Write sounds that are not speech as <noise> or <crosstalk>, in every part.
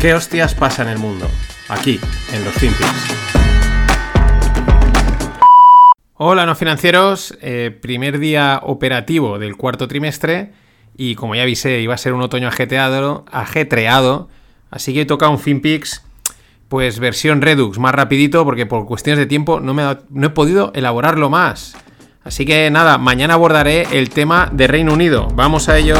¿Qué hostias pasa en el mundo? Aquí, en los FinPix. Hola, no financieros. Eh, primer día operativo del cuarto trimestre. Y como ya avisé, iba a ser un otoño ajetreado. ajetreado así que toca un FinPix, pues versión Redux, más rapidito, porque por cuestiones de tiempo no, me no he podido elaborarlo más. Así que nada, mañana abordaré el tema de Reino Unido. Vamos a ello.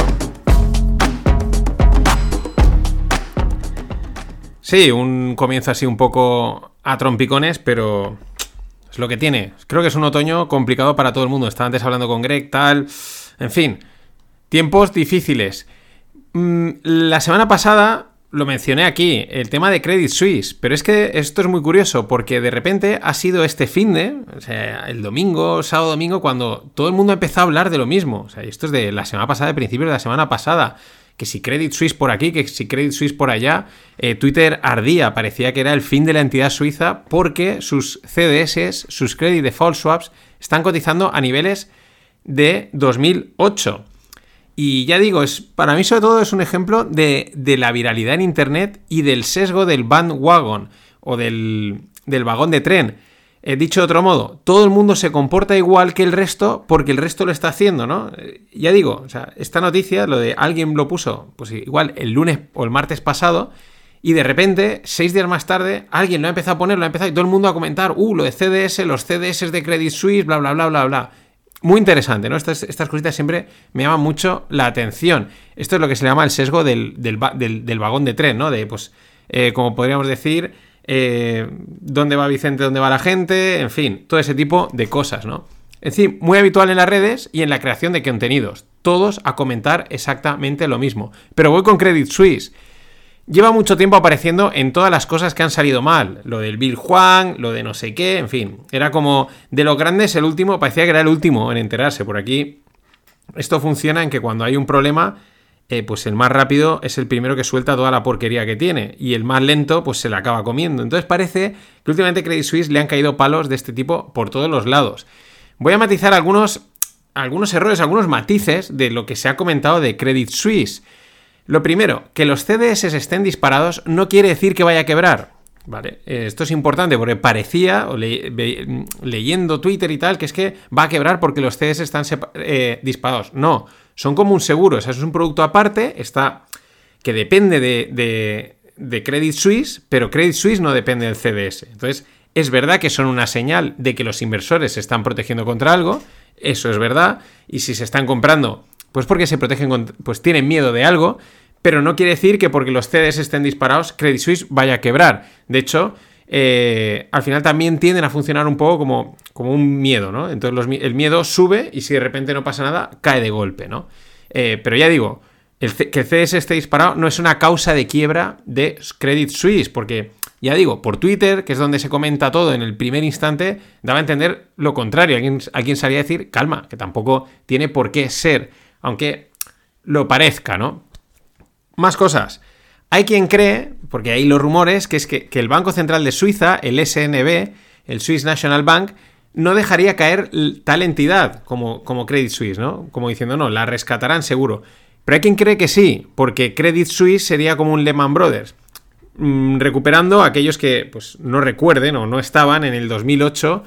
Sí, un comienzo así un poco a trompicones, pero es lo que tiene. Creo que es un otoño complicado para todo el mundo. Estaba antes hablando con Greg, tal. En fin, tiempos difíciles. Mm, la semana pasada lo mencioné aquí, el tema de Credit Suisse, pero es que esto es muy curioso porque de repente ha sido este fin de, o sea, el domingo, sábado, domingo, cuando todo el mundo empezó a hablar de lo mismo. O sea, esto es de la semana pasada, de principios de la semana pasada que si Credit Suisse por aquí, que si Credit Suisse por allá, eh, Twitter ardía, parecía que era el fin de la entidad suiza porque sus CDS, sus Credit Default Swaps, están cotizando a niveles de 2008. Y ya digo, es, para mí sobre todo es un ejemplo de, la viralidad en Internet y del sesgo del bandwagon o del, del vagón de tren He dicho de otro modo, todo el mundo se comporta igual que el resto porque el resto lo está haciendo, ¿no? Eh, ya digo, o sea, esta noticia, lo de alguien lo puso, pues igual el lunes o el martes pasado, y de repente, seis días más tarde, alguien lo ha empezado a poner, lo ha empezado y todo el mundo a comentar, uh, lo de CDS, los CDS de Credit Suisse, bla, bla, bla, bla, bla. Muy interesante, ¿no? Estas, estas cositas siempre me llaman mucho la atención. Esto es lo que se llama el sesgo del, vagón de tren, ¿no? De, pues, eh, como podríamos decir, eh, dónde va Vicente, dónde va la gente, en fin, todo ese tipo de cosas, ¿no? Es decir, muy habitual en las redes y en la creación de contenidos. Todos a comentar exactamente lo mismo. Pero voy con Credit Suisse. Lleva mucho tiempo apareciendo en todas las cosas que han salido mal. Lo del Bill Juan, lo de no sé qué, en fin. Era como de los grandes el último, parecía que era el último en enterarse. Por aquí, esto funciona en que cuando hay un problema, eh, pues el más rápido es el primero que suelta toda la porquería que tiene y el más lento pues se la acaba comiendo. Entonces parece que últimamente Credit Suisse le han caído palos de este tipo por todos los lados. Voy a matizar algunos, algunos errores, algunos matices de lo que se ha comentado de Credit Suisse. Lo primero, que los CDS estén disparados no quiere decir que vaya a quebrar. Vale, eh, esto es importante porque parecía, leyendo Twitter y tal, que es que va a quebrar porque los CDS están eh, disparados. No, son como un seguro, o sea, es un producto aparte, está que depende de, de, Credit Suisse, pero Credit Suisse no depende del CDS. Entonces, es verdad que son una señal de que los inversores se están protegiendo contra algo, eso es verdad, y si se están comprando, pues porque se protegen, pues tienen miedo de algo, pero no quiere decir que porque los CDS estén disparados, Credit Suisse vaya a quebrar. De hecho, eh, al final también tienden a funcionar un poco como, como un miedo, ¿no? Entonces el miedo sube y si de repente no pasa nada, cae de golpe, ¿no? Eh, pero ya digo, que el CS esté disparado no es una causa de quiebra de Credit Suisse, porque ya digo, por Twitter, que es donde se comenta todo en el primer instante, daba a entender lo contrario. Alguien, alguien salía a decir, calma, que tampoco tiene por qué ser, aunque lo parezca, ¿no? Más cosas. Hay quien cree, porque hay los rumores, que es que, el Banco Central de Suiza, el SNB, el Swiss National Bank, no dejaría caer tal entidad como, Credit Suisse, ¿no? Como diciendo, no, la rescatarán seguro. Pero hay quien cree que sí, porque Credit Suisse sería como un Lehman Brothers, mm, recuperando a aquellos que pues, no recuerden o no estaban en el 2008.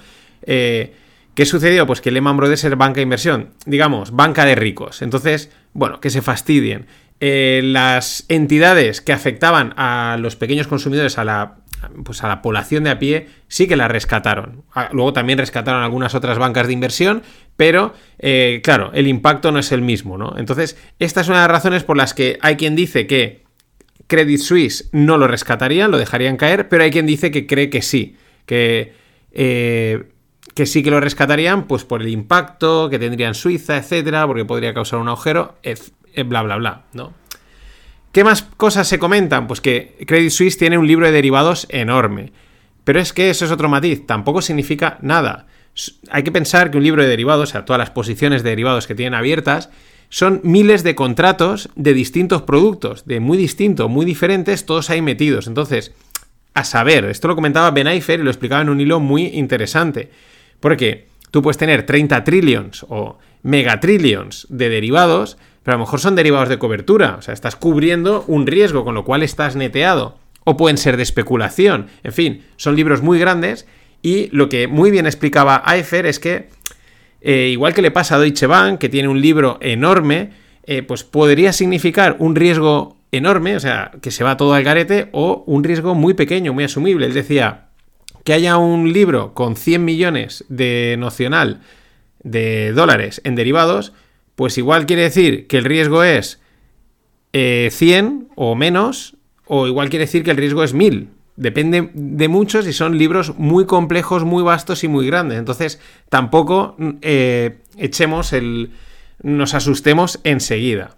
Eh, ¿Qué sucedió? Pues que Lehman Brothers era banca de inversión, digamos, banca de ricos. Entonces, bueno, que se fastidien. Eh, las entidades que afectaban a los pequeños consumidores, a la, pues a la población de a pie, sí que la rescataron. Ah, luego también rescataron algunas otras bancas de inversión, pero eh, claro, el impacto no es el mismo, ¿no? Entonces, esta es una de las razones por las que hay quien dice que Credit Suisse no lo rescatarían, lo dejarían caer, pero hay quien dice que cree que sí, que, eh, que sí que lo rescatarían, pues por el impacto que tendría en Suiza, etcétera, porque podría causar un agujero, bla, bla, bla, ¿no? ¿Qué más cosas se comentan? Pues que Credit Suisse tiene un libro de derivados enorme. Pero es que eso es otro matiz, tampoco significa nada. Hay que pensar que un libro de derivados, o sea, todas las posiciones de derivados que tienen abiertas, son miles de contratos de distintos productos, de muy distintos, muy diferentes, todos ahí metidos. Entonces, a saber, esto lo comentaba Ben Eifer y lo explicaba en un hilo muy interesante. Porque tú puedes tener 30 trillions o megatrillions de derivados, pero a lo mejor son derivados de cobertura, o sea, estás cubriendo un riesgo, con lo cual estás neteado. o pueden ser de especulación. En fin, son libros muy grandes y lo que muy bien explicaba Eifer es que, eh, igual que le pasa a Deutsche Bank, que tiene un libro enorme, eh, pues podría significar un riesgo enorme, o sea, que se va todo al garete, o un riesgo muy pequeño, muy asumible. Él decía que haya un libro con 100 millones de nocional de dólares en derivados, pues igual quiere decir que el riesgo es 100 eh, o menos, o igual quiere decir que el riesgo es 1000. Depende de muchos y son libros muy complejos, muy vastos y muy grandes. Entonces, tampoco eh, echemos el. nos asustemos enseguida.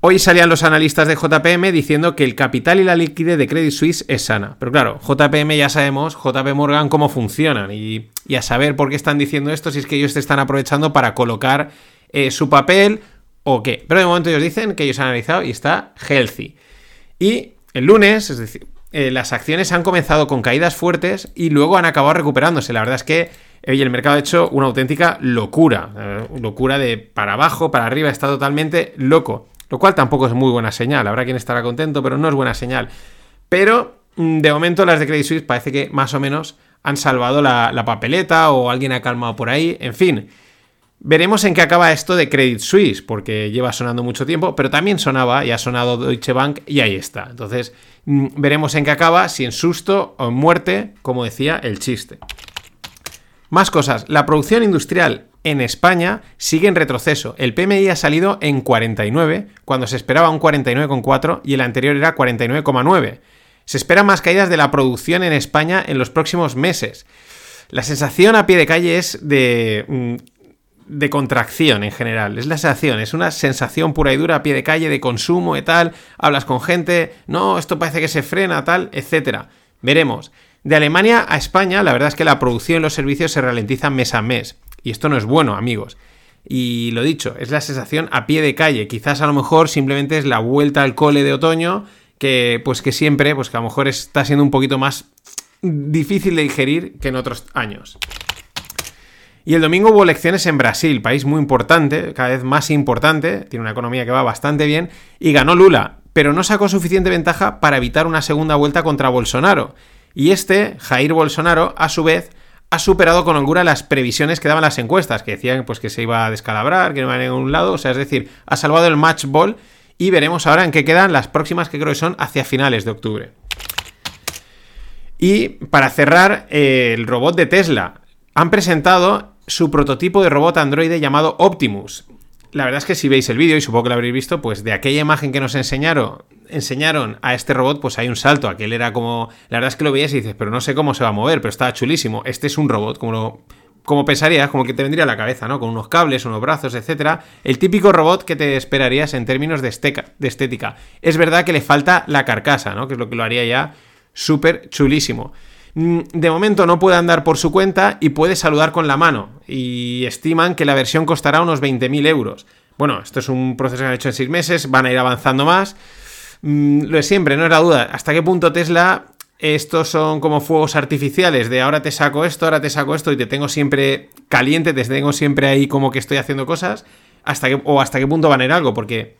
Hoy salían los analistas de JPM diciendo que el capital y la liquidez de Credit Suisse es sana. Pero claro, JPM ya sabemos, JP Morgan, cómo funcionan y, a saber por qué están diciendo esto, si es que ellos te están aprovechando para colocar eh, su papel o qué. Pero de momento ellos dicen que ellos han analizado y está healthy. Y el lunes, es decir, eh, las acciones han comenzado con caídas fuertes y luego han acabado recuperándose. La verdad es que hoy el mercado ha hecho una auténtica locura. Eh, locura de para abajo, para arriba, está totalmente loco. Lo cual tampoco es muy buena señal. Habrá quien estará contento, pero no es buena señal. Pero mm, de momento las de Credit Suisse parece que más o menos han salvado la, la papeleta o alguien ha calmado por ahí. En fin. Veremos en qué acaba esto de Credit Suisse, porque lleva sonando mucho tiempo, pero también sonaba y ha sonado Deutsche Bank y ahí está. Entonces, mm, veremos en qué acaba, si en susto o en muerte, como decía el chiste. Más cosas, la producción industrial en España sigue en retroceso. El PMI ha salido en 49, cuando se esperaba un 49,4 y el anterior era 49,9. Se esperan más caídas de la producción en España en los próximos meses. La sensación a pie de calle es de mm, de contracción en general. Es la sensación, es una sensación pura y dura a pie de calle de consumo y tal. Hablas con gente, no, esto parece que se frena, tal, etcétera. Veremos. De Alemania a España, la verdad es que la producción y los servicios se ralentizan mes a mes. Y esto no es bueno, amigos. Y lo dicho, es la sensación a pie de calle. Quizás a lo mejor simplemente es la vuelta al cole de otoño, que pues que siempre, pues que a lo mejor está siendo un poquito más difícil de digerir que en otros años. Y el domingo hubo elecciones en Brasil, país muy importante, cada vez más importante, tiene una economía que va bastante bien, y ganó Lula, pero no sacó suficiente ventaja para evitar una segunda vuelta contra Bolsonaro. Y este, Jair Bolsonaro, a su vez, ha superado con holgura las previsiones que daban las encuestas, que decían pues, que se iba a descalabrar, que no iba a ningún lado, o sea, es decir, ha salvado el match ball y veremos ahora en qué quedan las próximas que creo que son hacia finales de octubre. Y para cerrar, el robot de Tesla. Han presentado su prototipo de robot androide llamado Optimus. La verdad es que si veis el vídeo, y supongo que lo habréis visto, pues de aquella imagen que nos enseñaron, enseñaron a este robot, pues hay un salto. Aquel era como. La verdad es que lo veías y dices, pero no sé cómo se va a mover, pero estaba chulísimo. Este es un robot, como lo. Como pensarías, como que te vendría a la cabeza, ¿no? Con unos cables, unos brazos, etcétera. El típico robot que te esperarías en términos de, de estética. Es verdad que le falta la carcasa, ¿no? Que es lo que lo haría ya súper chulísimo. Mm, de momento no puede andar por su cuenta y puede saludar con la mano. Y estiman que la versión costará unos 20.000 euros. Bueno, esto es un proceso que han hecho en 6 meses, van a ir avanzando más. Mm, lo de siempre, no es la duda. ¿Hasta qué punto Tesla estos son como fuegos artificiales de ahora te saco esto, ahora te saco esto y te tengo siempre caliente, te tengo siempre ahí como que estoy haciendo cosas, hasta o hasta qué punto van a ir algo, porque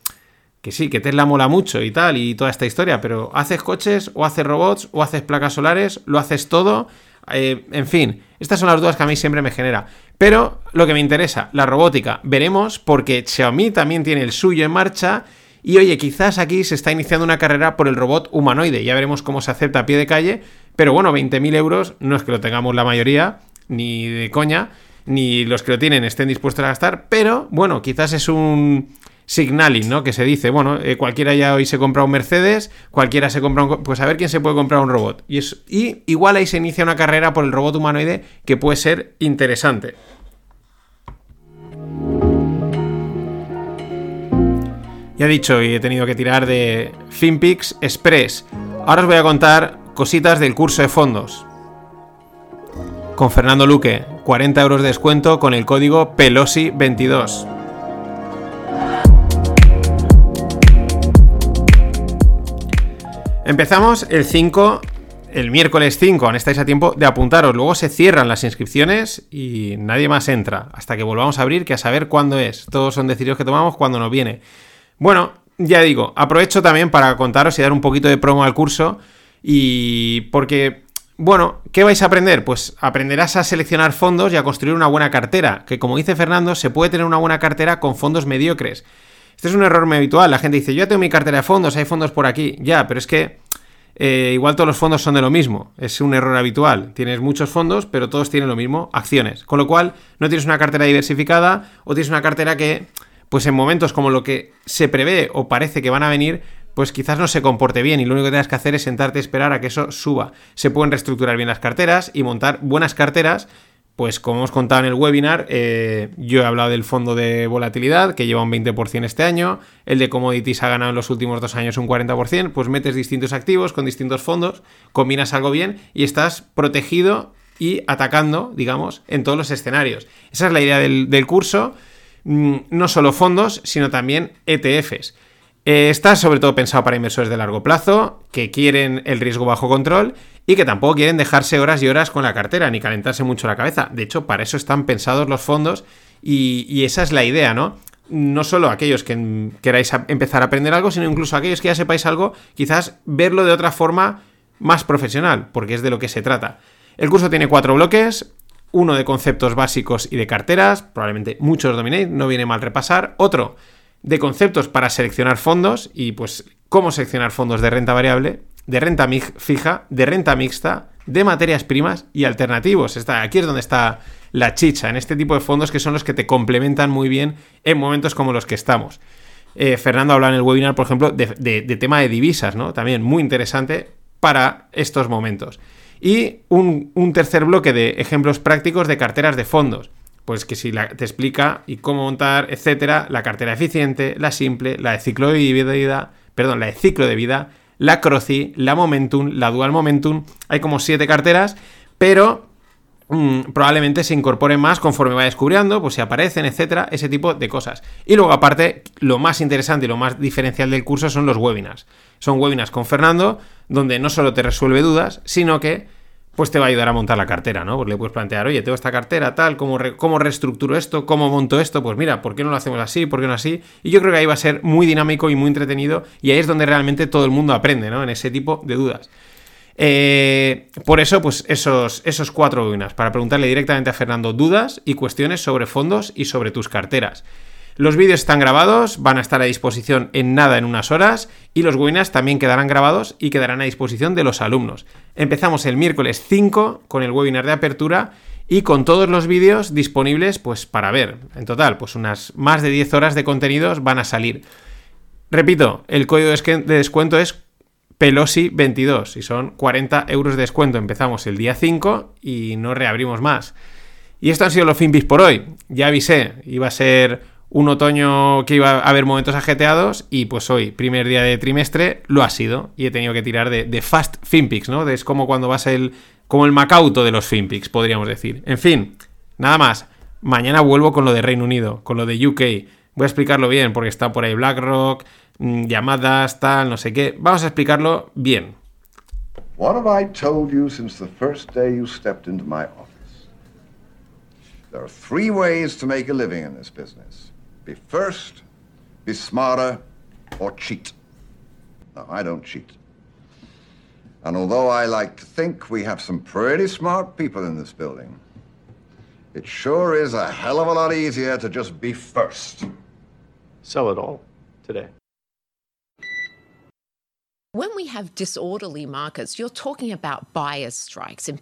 que sí, que Tesla mola mucho y tal, y toda esta historia, pero haces coches, o haces robots, o haces placas solares, lo haces todo. Eh, en fin, estas son las dudas que a mí siempre me genera. Pero lo que me interesa, la robótica, veremos, porque Xiaomi también tiene el suyo en marcha. Y oye, quizás aquí se está iniciando una carrera por el robot humanoide. Ya veremos cómo se acepta a pie de calle. Pero bueno, 20.000 euros no es que lo tengamos la mayoría, ni de coña, ni los que lo tienen estén dispuestos a gastar. Pero bueno, quizás es un signaling, ¿no? Que se dice, bueno, eh, cualquiera ya hoy se compra un Mercedes, cualquiera se compra un... Pues a ver quién se puede comprar un robot. Y, es, y igual ahí se inicia una carrera por el robot humanoide que puede ser interesante. Ya he dicho y he tenido que tirar de FinPix Express. Ahora os voy a contar cositas del curso de fondos. Con Fernando Luque, 40 euros de descuento con el código Pelosi22. Empezamos el 5, el miércoles 5, aún estáis a tiempo de apuntaros. Luego se cierran las inscripciones y nadie más entra hasta que volvamos a abrir, que a saber cuándo es. Todos son decisiones que tomamos cuando nos viene. Bueno, ya digo, aprovecho también para contaros y dar un poquito de promo al curso. Y porque, bueno, ¿qué vais a aprender? Pues aprenderás a seleccionar fondos y a construir una buena cartera, que como dice Fernando, se puede tener una buena cartera con fondos mediocres. Este es un error muy habitual. La gente dice, yo tengo mi cartera de fondos, hay fondos por aquí. Ya, pero es que eh, igual todos los fondos son de lo mismo. Es un error habitual. Tienes muchos fondos, pero todos tienen lo mismo, acciones. Con lo cual, no tienes una cartera diversificada o tienes una cartera que, pues en momentos como lo que se prevé o parece que van a venir, pues quizás no se comporte bien y lo único que tengas que hacer es sentarte a esperar a que eso suba. Se pueden reestructurar bien las carteras y montar buenas carteras pues como hemos contado en el webinar, eh, yo he hablado del fondo de volatilidad que lleva un 20% este año, el de commodities ha ganado en los últimos dos años un 40%, pues metes distintos activos con distintos fondos, combinas algo bien y estás protegido y atacando, digamos, en todos los escenarios. Esa es la idea del, del curso, mm, no solo fondos, sino también ETFs. Eh, está sobre todo pensado para inversores de largo plazo, que quieren el riesgo bajo control y que tampoco quieren dejarse horas y horas con la cartera ni calentarse mucho la cabeza. De hecho, para eso están pensados los fondos y, esa es la idea, ¿no? No solo aquellos que queráis empezar a aprender algo, sino incluso aquellos que ya sepáis algo, quizás verlo de otra forma más profesional, porque es de lo que se trata. El curso tiene cuatro bloques, uno de conceptos básicos y de carteras, probablemente muchos dominéis, no viene mal repasar. Otro de conceptos para seleccionar fondos y pues cómo seleccionar fondos de renta variable, de renta fija, de renta mixta, de materias primas y alternativos. Está, aquí es donde está la chicha, en este tipo de fondos que son los que te complementan muy bien en momentos como los que estamos. Eh, Fernando habla en el webinar, por ejemplo, de, tema de divisas, ¿no? También muy interesante para estos momentos. Y un, un tercer bloque de ejemplos prácticos de carteras de fondos pues que si te explica y cómo montar, etcétera, la cartera eficiente, la simple, la de ciclo de vida, perdón, la de ciclo de vida, la Croci, la Momentum, la Dual Momentum. Hay como siete carteras, pero mm, probablemente se incorporen más conforme vaya descubriendo, pues si aparecen, etcétera, ese tipo de cosas. Y luego, aparte, lo más interesante y lo más diferencial del curso son los webinars. Son webinars con Fernando, donde no solo te resuelve dudas, sino que pues te va a ayudar a montar la cartera, ¿no? Porque le puedes plantear, oye, tengo esta cartera, tal, ¿cómo, ¿cómo reestructuro esto? ¿Cómo monto esto? Pues mira, ¿por qué no lo hacemos así? ¿Por qué no así? Y yo creo que ahí va a ser muy dinámico y muy entretenido y ahí es donde realmente todo el mundo aprende, ¿no? En ese tipo de dudas. Eh, por eso, pues esos, esos cuatro webinars, para preguntarle directamente a Fernando dudas y cuestiones sobre fondos y sobre tus carteras. Los vídeos están grabados, van a estar a disposición en nada en unas horas y los webinars también quedarán grabados y quedarán a disposición de los alumnos. Empezamos el miércoles 5 con el webinar de apertura y con todos los vídeos disponibles pues para ver. En total, pues unas más de 10 horas de contenidos van a salir. Repito, el código de descuento es Pelosi22 y son 40 euros de descuento. Empezamos el día 5 y no reabrimos más. Y esto han sido los FinPix por hoy. Ya avisé, iba a ser un otoño que iba a haber momentos ajeteados y pues hoy, primer día de trimestre, lo ha sido y he tenido que tirar de, fast finpics, ¿no? Es como cuando vas el, como el Macauto de los finpics, podríamos decir. En fin, nada más. Mañana vuelvo con lo de Reino Unido, con lo de UK. Voy a explicarlo bien porque está por ahí BlackRock, mm, llamadas, tal, no sé qué. Vamos a explicarlo bien. There are three ways to make a living in this business. Be first, be smarter, or cheat. No, I don't cheat. And although I like to think we have some pretty smart people in this building, it sure is a hell of a lot easier to just be first. Sell it all today. When we have disorderly markets, you're talking about buyers' strikes in,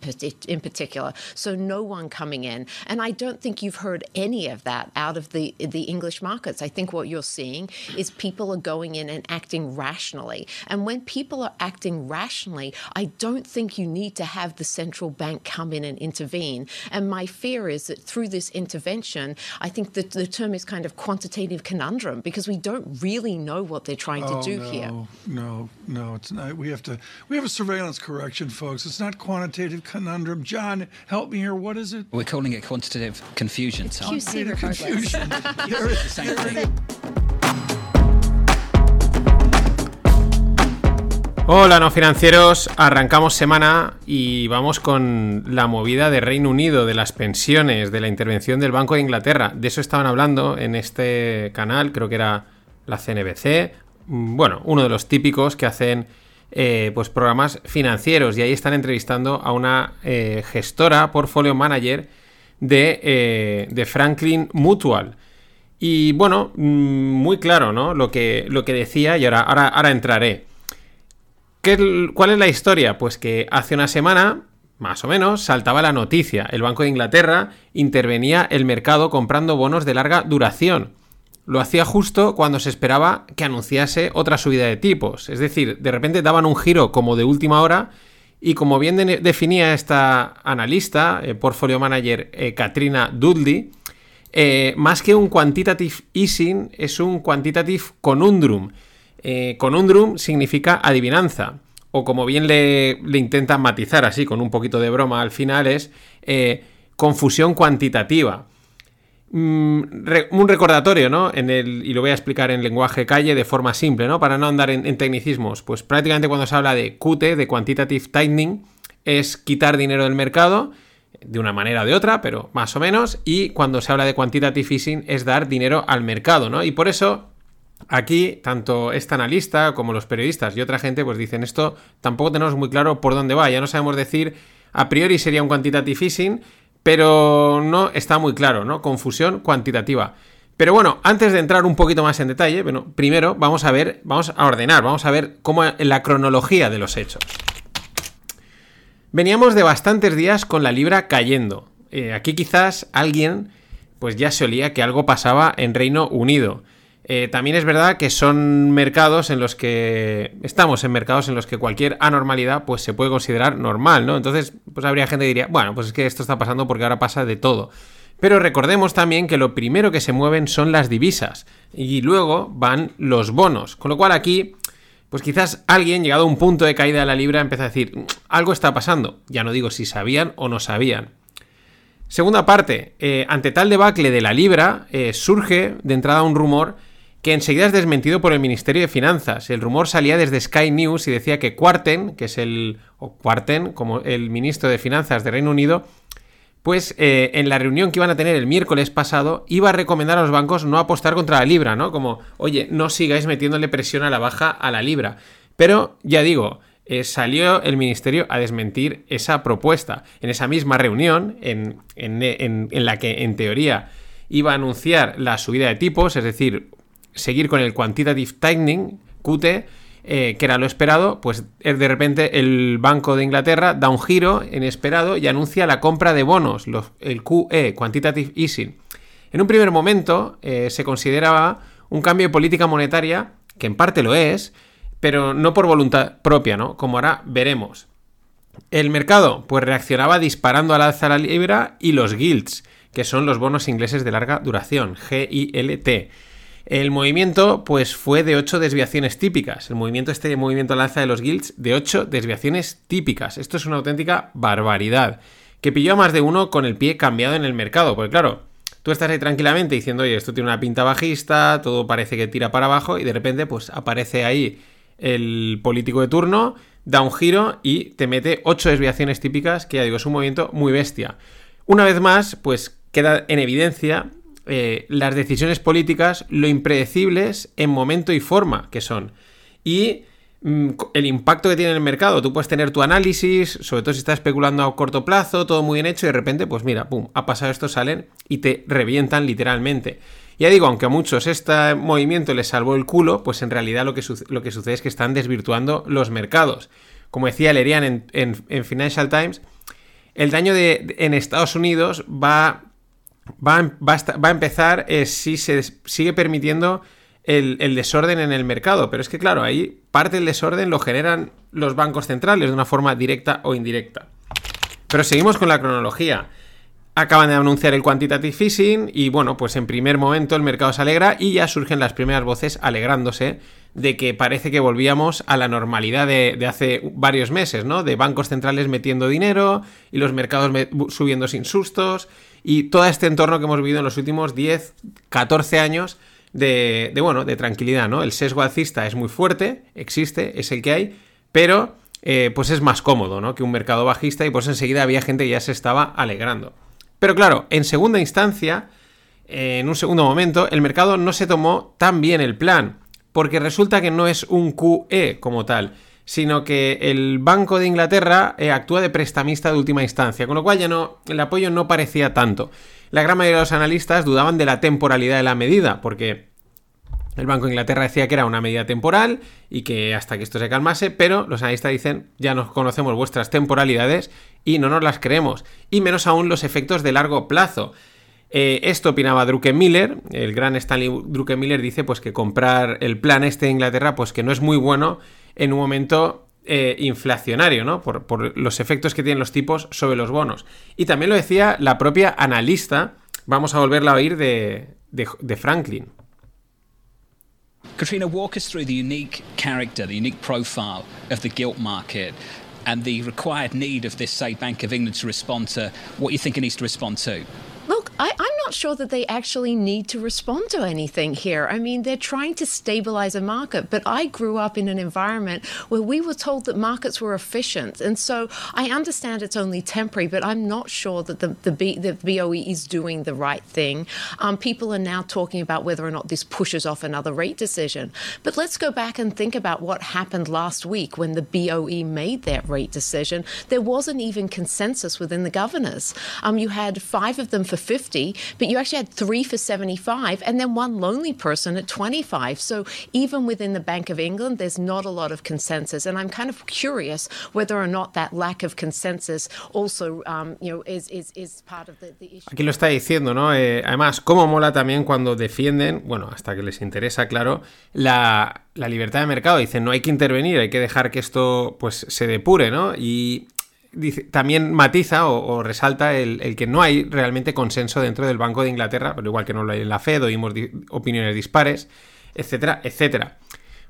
in particular, so no one coming in. And I don't think you've heard any of that out of the, the English markets. I think what you're seeing is people are going in and acting rationally. And when people are acting rationally, I don't think you need to have the central bank come in and intervene. And my fear is that through this intervention, I think that the term is kind of quantitative conundrum because we don't really know what they're trying oh, to do no, here. No, no no, it's not. We have to. We have a surveillance correction, folks. It's not quantitative conundrum. John, help me here. What is it? We're calling it quantitative confusion. It's QC confusion. <laughs> Hola, no financieros. Arrancamos semana y vamos con la movida de Reino Unido, de las pensiones, de la intervención del Banco de Inglaterra. De eso estaban hablando en este canal, creo que era la CNBC, bueno, uno de los típicos que hacen eh, pues programas financieros y ahí están entrevistando a una eh, gestora, portfolio manager de, eh, de, Franklin Mutual. Y bueno, mm, muy claro, ¿no? Lo que, lo que decía y ahora, ahora, ahora entraré. ¿Qué, ¿Cuál es la historia? Pues que hace una semana más o menos, saltaba la noticia. El Banco de Inglaterra intervenía el mercado comprando bonos de larga duración. Lo hacía justo cuando se esperaba que anunciase otra subida de tipos. Es decir, de repente daban un giro como de última hora y como bien definía esta analista, eh, portfolio manager eh, Katrina Dudley, eh, más que un quantitative easing es un quantitative conundrum. conundrum significa adivinanza o como bien le, intentan matizar así, con un poquito de broma al final, es confusión cuantitativa. Mm, un recordatorio, ¿no? En el, y lo voy a explicar en lenguaje calle de forma simple, ¿no? Para no andar en, tecnicismos. Pues prácticamente cuando se habla de QT, de Quantitative Tightening, es quitar dinero del mercado de una manera o de otra, pero más o menos. Y cuando se habla de Quantitative Easing es dar dinero al mercado, ¿no? Y por eso Aquí, tanto esta analista como los periodistas y otra gente, pues dicen esto tampoco tenemos muy claro por dónde va. Ya no sabemos decir, a priori sería un quantitative easing, pero no está muy claro, ¿no? Confusión cuantitativa. Pero bueno, antes de entrar un poquito más en detalle, bueno, primero vamos a ver, vamos a ordenar, vamos a ver cómo la cronología de los hechos. Veníamos de bastantes días con la libra cayendo. Eh, aquí quizás alguien, pues ya se olía que algo pasaba en Reino Unido. Eh, también es verdad que son mercados en los que estamos en mercados en los que cualquier anormalidad pues se puede considerar normal, ¿no? Entonces, pues habría gente que diría, bueno, pues es que esto está pasando porque ahora pasa de todo. Pero recordemos también que lo primero que se mueven son las divisas y luego van los bonos, con lo cual aquí pues quizás alguien, llegado a un punto de caída de la libra, empieza a decir, algo está pasando. Ya no digo si sabían o no sabían. Segunda parte, eh, ante tal debacle de la libra, eh, surge de entrada un rumor que enseguida es desmentido por el Ministerio de Finanzas. El rumor salía desde Sky News y decía que Quarten, que es el. o como el ministro de Finanzas de Reino Unido, pues eh, en la reunión que iban a tener el miércoles pasado, iba a recomendar a los bancos no apostar contra la libra, ¿no? Como, oye, no sigáis metiéndole presión a la baja a la libra. Pero, ya digo, eh, salió el ministerio a desmentir esa propuesta. En esa misma reunión, en, en la que en teoría iba a anunciar la subida de tipos, es decir, seguir con el quantitative tightening, QT, eh, que era lo esperado, pues eh, de repente el Banco de Inglaterra da un giro inesperado y anuncia la compra de bonos, el QE, Quantitative Easing. En un primer momento eh, se consideraba un cambio de política monetaria, que en parte lo es, pero no por voluntad propia, ¿no? Como ahora veremos. El mercado, pues reaccionaba disparando al alza la libra y los gilts, que son los bonos ingleses de larga duración, GILT. El movimiento, pues, fue de 8 desviaciones típicas. El movimiento, este movimiento al alza de los guilds, de 8 desviaciones típicas. Esto es una auténtica barbaridad. Que pilló a más de uno con el pie cambiado en el mercado. Porque, claro, tú estás ahí tranquilamente diciendo, oye, esto tiene una pinta bajista, todo parece que tira para abajo, y de repente, pues, aparece ahí el político de turno, da un giro y te mete 8 desviaciones típicas, que ya digo, es un movimiento muy bestia. Una vez más, pues queda en evidencia eh, las decisiones políticas, lo impredecibles en momento y forma que son. Y mm, el impacto que tiene en el mercado. Tú puedes tener tu análisis, sobre todo si estás especulando a corto plazo, todo muy bien hecho, y de repente, pues mira, pum, ha pasado esto, salen y te revientan literalmente. Ya digo, aunque a muchos este movimiento les salvó el culo, pues en realidad lo que, lo que sucede es que están desvirtuando los mercados. Como decía Lerian en, Financial Times, el daño de, en Estados Unidos va va, a, empezar eh, si se sigue permitiendo el, desorden en el mercado. Pero es que, claro, ahí parte del desorden lo generan los bancos centrales de una forma directa o indirecta. Pero seguimos con la cronología. Acaban de anunciar el quantitative easing y bueno, pues en primer momento el mercado se alegra y ya surgen las primeras voces alegrándose de que parece que volvíamos a la normalidad de, de hace varios meses, ¿no? De bancos centrales metiendo dinero y los mercados subiendo sin sustos y todo este entorno que hemos vivido en los últimos 10, 14 años de, bueno, de tranquilidad, ¿no? El sesgo alcista es muy fuerte, existe, es el que hay, pero eh, pues es más cómodo, ¿no? Que un mercado bajista y pues enseguida había gente que ya se estaba alegrando. Pero claro, en segunda instancia, en un segundo momento, el mercado no se tomó tan bien el plan, porque resulta que no es un QE como tal. Sino que el Banco de Inglaterra eh, actúa de prestamista de última instancia, con lo cual ya no, el apoyo no parecía tanto. La gran mayoría de los analistas dudaban de la temporalidad de la medida, porque el Banco de Inglaterra decía que era una medida temporal y que hasta que esto se calmase, pero los analistas dicen, ya nos conocemos vuestras temporalidades y no nos las creemos, y menos aún los efectos de largo plazo. Eh, esto opinaba Druckenmiller, el gran Stanley Druckenmiller dice pues que comprar el plan este de Inglaterra pues que no es muy bueno en un momento eh, inflacionario, ¿no? Por, por, los efectos que tienen los tipos sobre los bonos. Y también lo decía la propia analista, vamos a volverla a oír de, de, de Franklin. Katrina, walk us through the unique character, the unique profile of the gilt market and the required need of this, say, Bank of England to respond to what you think it needs to respond to. Look, I, am not sure that they actually need to respond to anything here. I mean, they're trying to stabilize a market, but I grew up in an environment where we were told that markets were efficient. And so I understand it's only temporary, but I'm not sure that the, the, B, the BOE is doing the right thing. Um, people are now talking about whether or not this pushes off another rate decision. But let's go back and think about what happened last week when the BOE made that rate decision. There wasn't even consensus within the governors. Um, you had five of them for 50, but you actually had three for 75, and then one lonely person at 25. So even within the Bank of England, there's not a lot of consensus. And I'm kind of curious whether or not that lack of consensus also, um, you know, is, is, is part of the, the issue. Aquí lo está diciendo, ¿no? Eh, además, cómo mola también cuando defienden, bueno, hasta que les interesa, claro, la, la libertad de mercado. Dicen, no hay que intervenir, hay que dejar que esto, pues, se depure, ¿no? Y también matiza o, resalta el, que no hay realmente consenso dentro del Banco de Inglaterra, pero igual que no lo hay en la Fed, oímos opiniones dispares, etcétera, etcétera.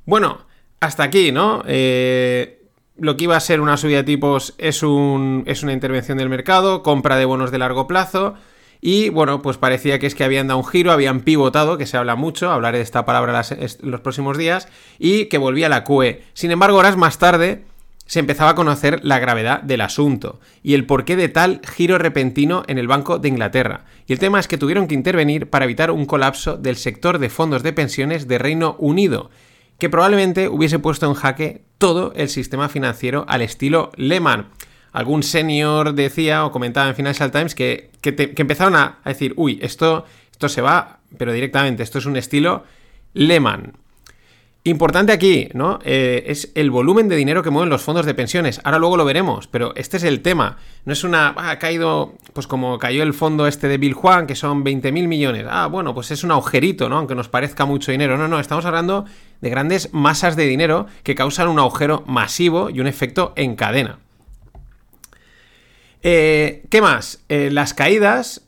Bueno, hasta aquí, ¿no? Eh, lo que iba a ser una subida de tipos es, un, es una intervención del mercado, compra de bonos de largo plazo. Y bueno, pues parecía que es que habían dado un giro, habían pivotado, que se habla mucho, hablaré de esta palabra los próximos días, y que volvía la QE. Sin embargo, horas más tarde, se empezaba a conocer la gravedad del asunto y el porqué de tal giro repentino en el Banco de Inglaterra. Y el tema es que tuvieron que intervenir para evitar un colapso del sector de fondos de pensiones de Reino Unido, que probablemente hubiese puesto en jaque todo el sistema financiero al estilo Lehman. Algún senior decía o comentaba en Financial Times que, que, empezaron a, a decir, uy, esto, esto se va, pero directamente, esto es un estilo Lehman. Importante aquí, ¿no? Eh, es el volumen de dinero que mueven los fondos de pensiones. Ahora luego lo veremos, pero este es el tema. No es una. Ah, ha caído, pues como cayó el fondo este de Bill Juan, que son 20 mil millones. Ah, bueno, pues es un agujerito, ¿no? Aunque nos parezca mucho dinero. No, no, estamos hablando de grandes masas de dinero que causan un agujero masivo y un efecto en cadena. Eh, ¿Qué más? Eh, las caídas.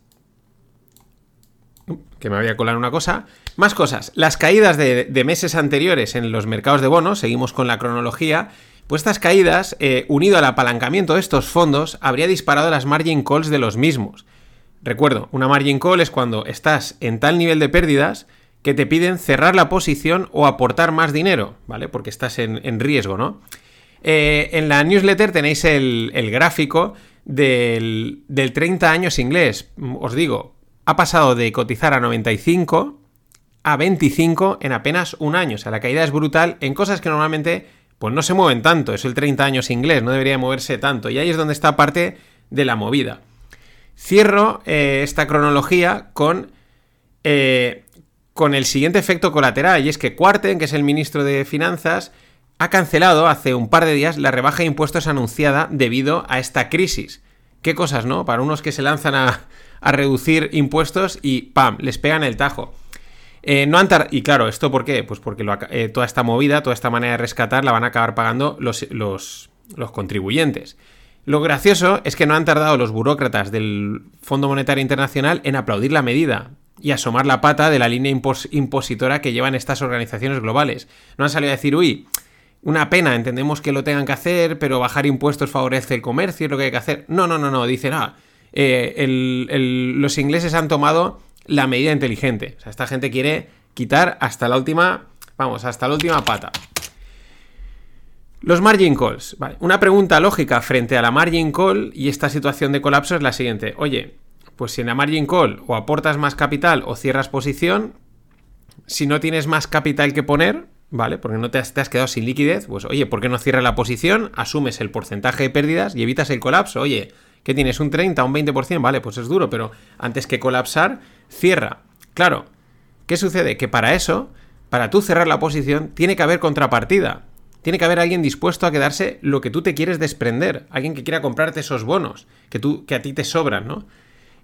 Que me voy a colar una cosa. Más cosas. Las caídas de, meses anteriores en los mercados de bonos, seguimos con la cronología, pues estas caídas, eh, unido al apalancamiento de estos fondos, habría disparado las margin calls de los mismos. Recuerdo, una margin call es cuando estás en tal nivel de pérdidas que te piden cerrar la posición o aportar más dinero, ¿vale? Porque estás en, riesgo, ¿no? Eh, en la newsletter tenéis el, el gráfico del, del 30 años inglés. Os digo, ha pasado de cotizar a 95 a 25 en apenas un año. O sea, la caída es brutal en cosas que normalmente pues no se mueven tanto. Es el 30 años inglés, no debería moverse tanto. Y ahí es donde está parte de la movida. Cierro eh, esta cronología con, eh, con el siguiente efecto colateral. Y es que Quarten, que es el ministro de Finanzas, ha cancelado hace un par de días la rebaja de impuestos anunciada debido a esta crisis. Qué cosas, ¿no? Para unos que se lanzan a, a reducir impuestos y ¡pam! les pegan el tajo. Eh, no han y claro, ¿esto por qué? Pues porque eh, toda esta movida, toda esta manera de rescatar la van a acabar pagando los, los, contribuyentes. Lo gracioso es que no han tardado los burócratas del Fondo Monetario Internacional en aplaudir la medida y asomar la pata de la línea impos impositora que llevan estas organizaciones globales. No han salido a decir, uy, una pena, entendemos que lo tengan que hacer, pero bajar impuestos favorece el comercio, es lo que hay que hacer. No, no, no, no, dicen, ah, eh, los ingleses han tomado la medida inteligente. O sea, esta gente quiere quitar hasta la última, vamos, hasta la última pata. Los margin calls. Vale. Una pregunta lógica frente a la margin call y esta situación de colapso es la siguiente. Oye, pues si en la margin call o aportas más capital o cierras posición, si no tienes más capital que poner, ¿vale? Porque no te has, te has, quedado sin liquidez, pues oye, ¿por qué no cierras la posición? Asumes el porcentaje de pérdidas y evitas el colapso. Oye, ¿qué tienes? ¿Un 30, un 20%? Vale, pues es duro, pero antes que colapsar, cierra. Claro, ¿qué sucede? Que para eso, para tú cerrar la posición, tiene que haber contrapartida. Tiene que haber alguien dispuesto a quedarse lo que tú te quieres desprender. Alguien que quiera comprarte esos bonos que, tú, que a ti te sobran, ¿no?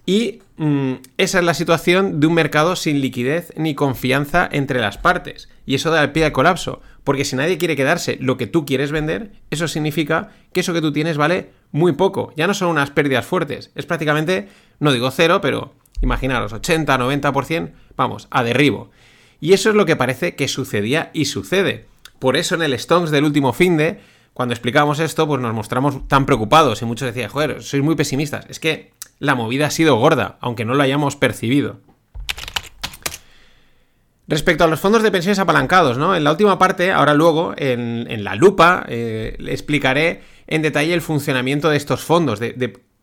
Y mmm, esa es la situación de un mercado sin liquidez ni confianza entre las partes. Y eso da el pie al colapso. Porque si nadie quiere quedarse lo que tú quieres vender, eso significa que eso que tú tienes vale muy poco. Ya no son unas pérdidas fuertes. Es prácticamente, no digo cero, pero imaginaros, 80, 90%, vamos, a derribo. Y eso es lo que parece que sucedía y sucede. Por eso en el Stonks del último fin de, cuando explicamos esto, pues nos mostramos tan preocupados y muchos decían, joder, sois muy pesimistas. Es que la movida ha sido gorda, aunque no lo hayamos percibido. Respecto a los fondos de pensiones apalancados, ¿no? En la última parte, ahora luego, en, la lupa, eh, explicaré en detalle el funcionamiento de estos fondos,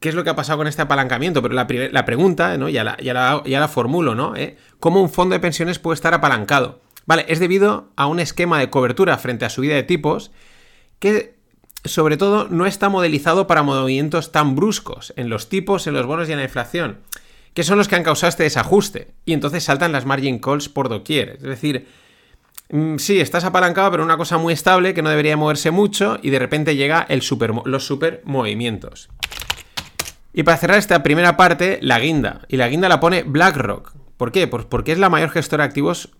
qué es lo que ha pasado con este apalancamiento, pero la, la pregunta, ¿no? Ya la, ya la, formulo, ¿no? ¿Eh? ¿Cómo un fondo de pensiones puede estar apalancado? Vale, es debido a un esquema de cobertura frente a subida de tipos que sobre todo no está modelizado para movimientos tan bruscos en los tipos, en los bonos y en la inflación, que son los que han causado este desajuste. Y entonces saltan las margin calls por doquier. Es decir, mm, sí, estás apalancado, pero una cosa muy estable que no debería moverse mucho y de repente llega el super, los super movimientos. Y para cerrar esta primera parte, la guinda. Y la guinda la pone BlackRock. ¿Por qué? Pues porque es la mayor gestora de activos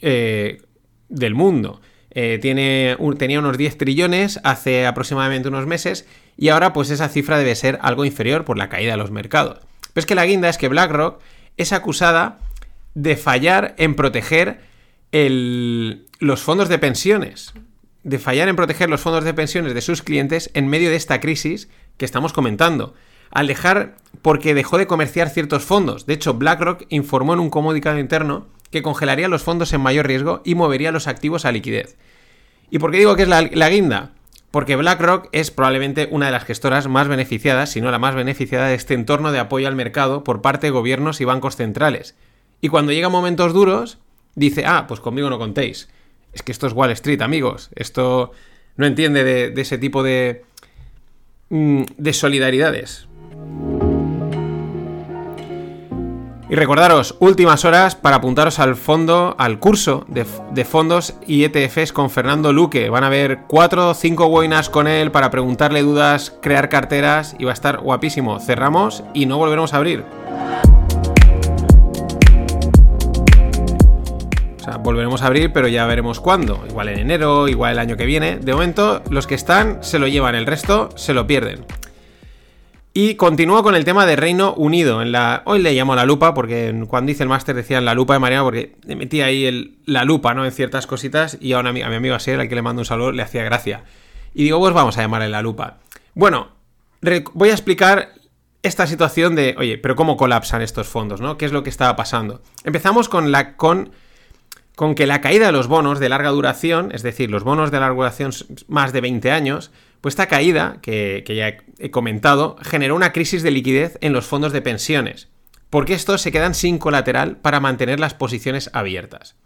eh, del mundo. Eh, tiene, tenía unos 10 trillones hace aproximadamente unos meses y ahora pues esa cifra debe ser algo inferior por la caída de los mercados. Pero es que la guinda es que BlackRock es acusada de fallar en proteger los fondos de pensiones, de fallar en proteger los fondos de pensiones de sus clientes en medio de esta crisis que estamos comentando. Al dejar, porque dejó de comerciar ciertos fondos. De hecho, BlackRock informó en un comunicado interno que congelaría los fondos en mayor riesgo y movería los activos a liquidez. ¿Y por qué digo que es la, guinda? Porque BlackRock es probablemente una de las gestoras más beneficiadas, si no la más beneficiada de este entorno de apoyo al mercado por parte de gobiernos y bancos centrales. Y cuando llegan momentos duros, dice, ah, pues conmigo no contéis. Es que esto es Wall Street, amigos. Esto no entiende de, de ese tipo de, mm, de solidaridades. Y recordaros, últimas horas para apuntaros al fondo, al curso de, fondos y ETFs con Fernando Luque. Van a haber 4 o 5 webinars con él para preguntarle dudas, crear carteras y va a estar guapísimo. Cerramos y no volveremos a abrir. O sea, volveremos a abrir, pero ya veremos cuándo. Igual en enero, igual el año que viene. De momento, los que están se lo llevan, el resto se lo pierden. Y continúo con el tema de Reino Unido. En la, hoy le llamo la lupa, porque cuando hice el máster decían la lupa de Mariano, porque le metí ahí el, la lupa, ¿no? En ciertas cositas, y a, a mi amigo Asier, al que le mando un saludo, le hacía gracia. Y digo, pues vamos a llamarle la lupa. Bueno, voy a explicar esta situación de, oye, pero ¿cómo colapsan estos fondos, no? ¿Qué es lo que estaba pasando? Empezamos con la. con con que la caída de los bonos de larga duración, es decir, los bonos de larga duración más de 20 años, pues esta caída, que, ya he comentado, generó una crisis de liquidez en los fondos de pensiones, porque estos se quedan sin colateral para mantener las posiciones abiertas.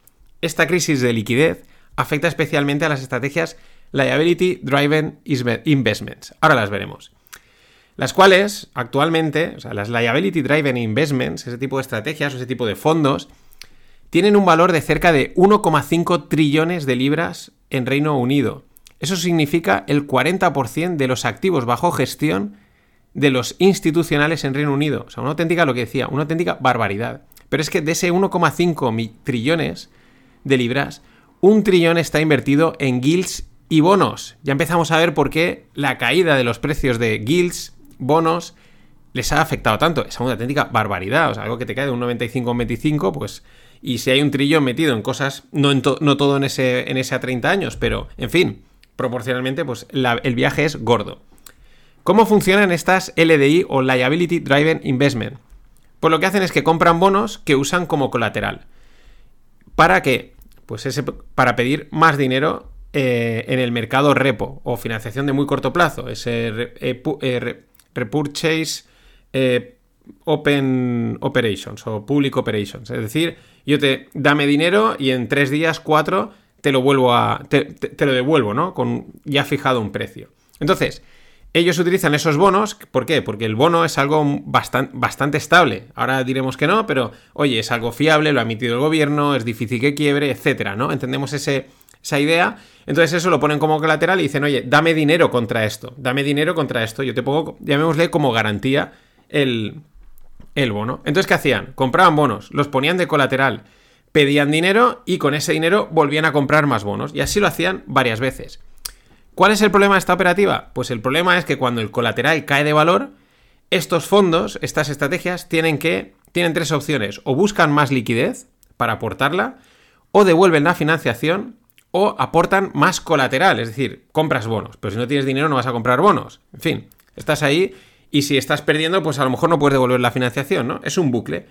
Esta crisis de liquidez afecta especialmente a las estrategias Liability Driven Investments. Ahora las veremos. Las cuales, actualmente, o sea, las Liability Driven Investments, ese tipo de estrategias o ese tipo de fondos, tienen un valor de cerca de 1,5 trillones de libras en Reino Unido. Eso significa el 40% de los activos bajo gestión de los institucionales en Reino Unido. O sea, una auténtica, lo que decía, una auténtica barbaridad. Pero es que de ese 1,5 trillones de libras, un trillón está invertido en guilds y bonos. Ya empezamos a ver por qué la caída de los precios de guilds, bonos, les ha afectado tanto. Es una auténtica barbaridad. O sea, algo que te cae de un 95 a un 25, pues y si hay un trillón metido en cosas, no, en no todo en ese, en ese a 30 años, pero en fin, proporcionalmente, pues el viaje es gordo. ¿Cómo funcionan estas LDI o Liability Driven Investment? Pues lo que hacen es que compran bonos que usan como colateral. ¿Para qué? Pues ese, para pedir más dinero eh, en el mercado repo o financiación de muy corto plazo. Ese re, eh, eh, repurchase Open Operations o Public Operations. Es decir, yo te dame dinero y en tres días, cuatro, te lo vuelvo a. Te, te- lo devuelvo, ¿no? Con ya fijado un precio. Entonces, ellos utilizan esos bonos. ¿Por qué? Porque el bono es algo bastan- bastante estable. Ahora diremos que no, pero oye, es algo fiable, lo ha emitido el gobierno, es difícil que quiebre, etcétera, ¿no? Entendemos ese, esa idea. Entonces, eso lo ponen como colateral y dicen, oye, dame dinero contra esto, dame dinero contra esto. Yo te pongo, llamémosle como garantía el, el bono. Entonces, ¿qué hacían? Compraban bonos, los ponían de colateral, pedían dinero y con ese dinero volvían a comprar más bonos. Y así lo hacían varias veces. ¿Cuál es el problema de esta operativa? Pues el problema es que cuando el colateral cae de valor, estos fondos, estas estrategias, tienen que. tienen tres opciones. O buscan más liquidez para aportarla, o devuelven la financiación, o aportan más colateral, es decir, compras bonos. Pero si no tienes dinero, no vas a comprar bonos. En fin, estás ahí y si estás perdiendo, pues a lo mejor no puedes devolver la financiación, ¿no? Es un bucle.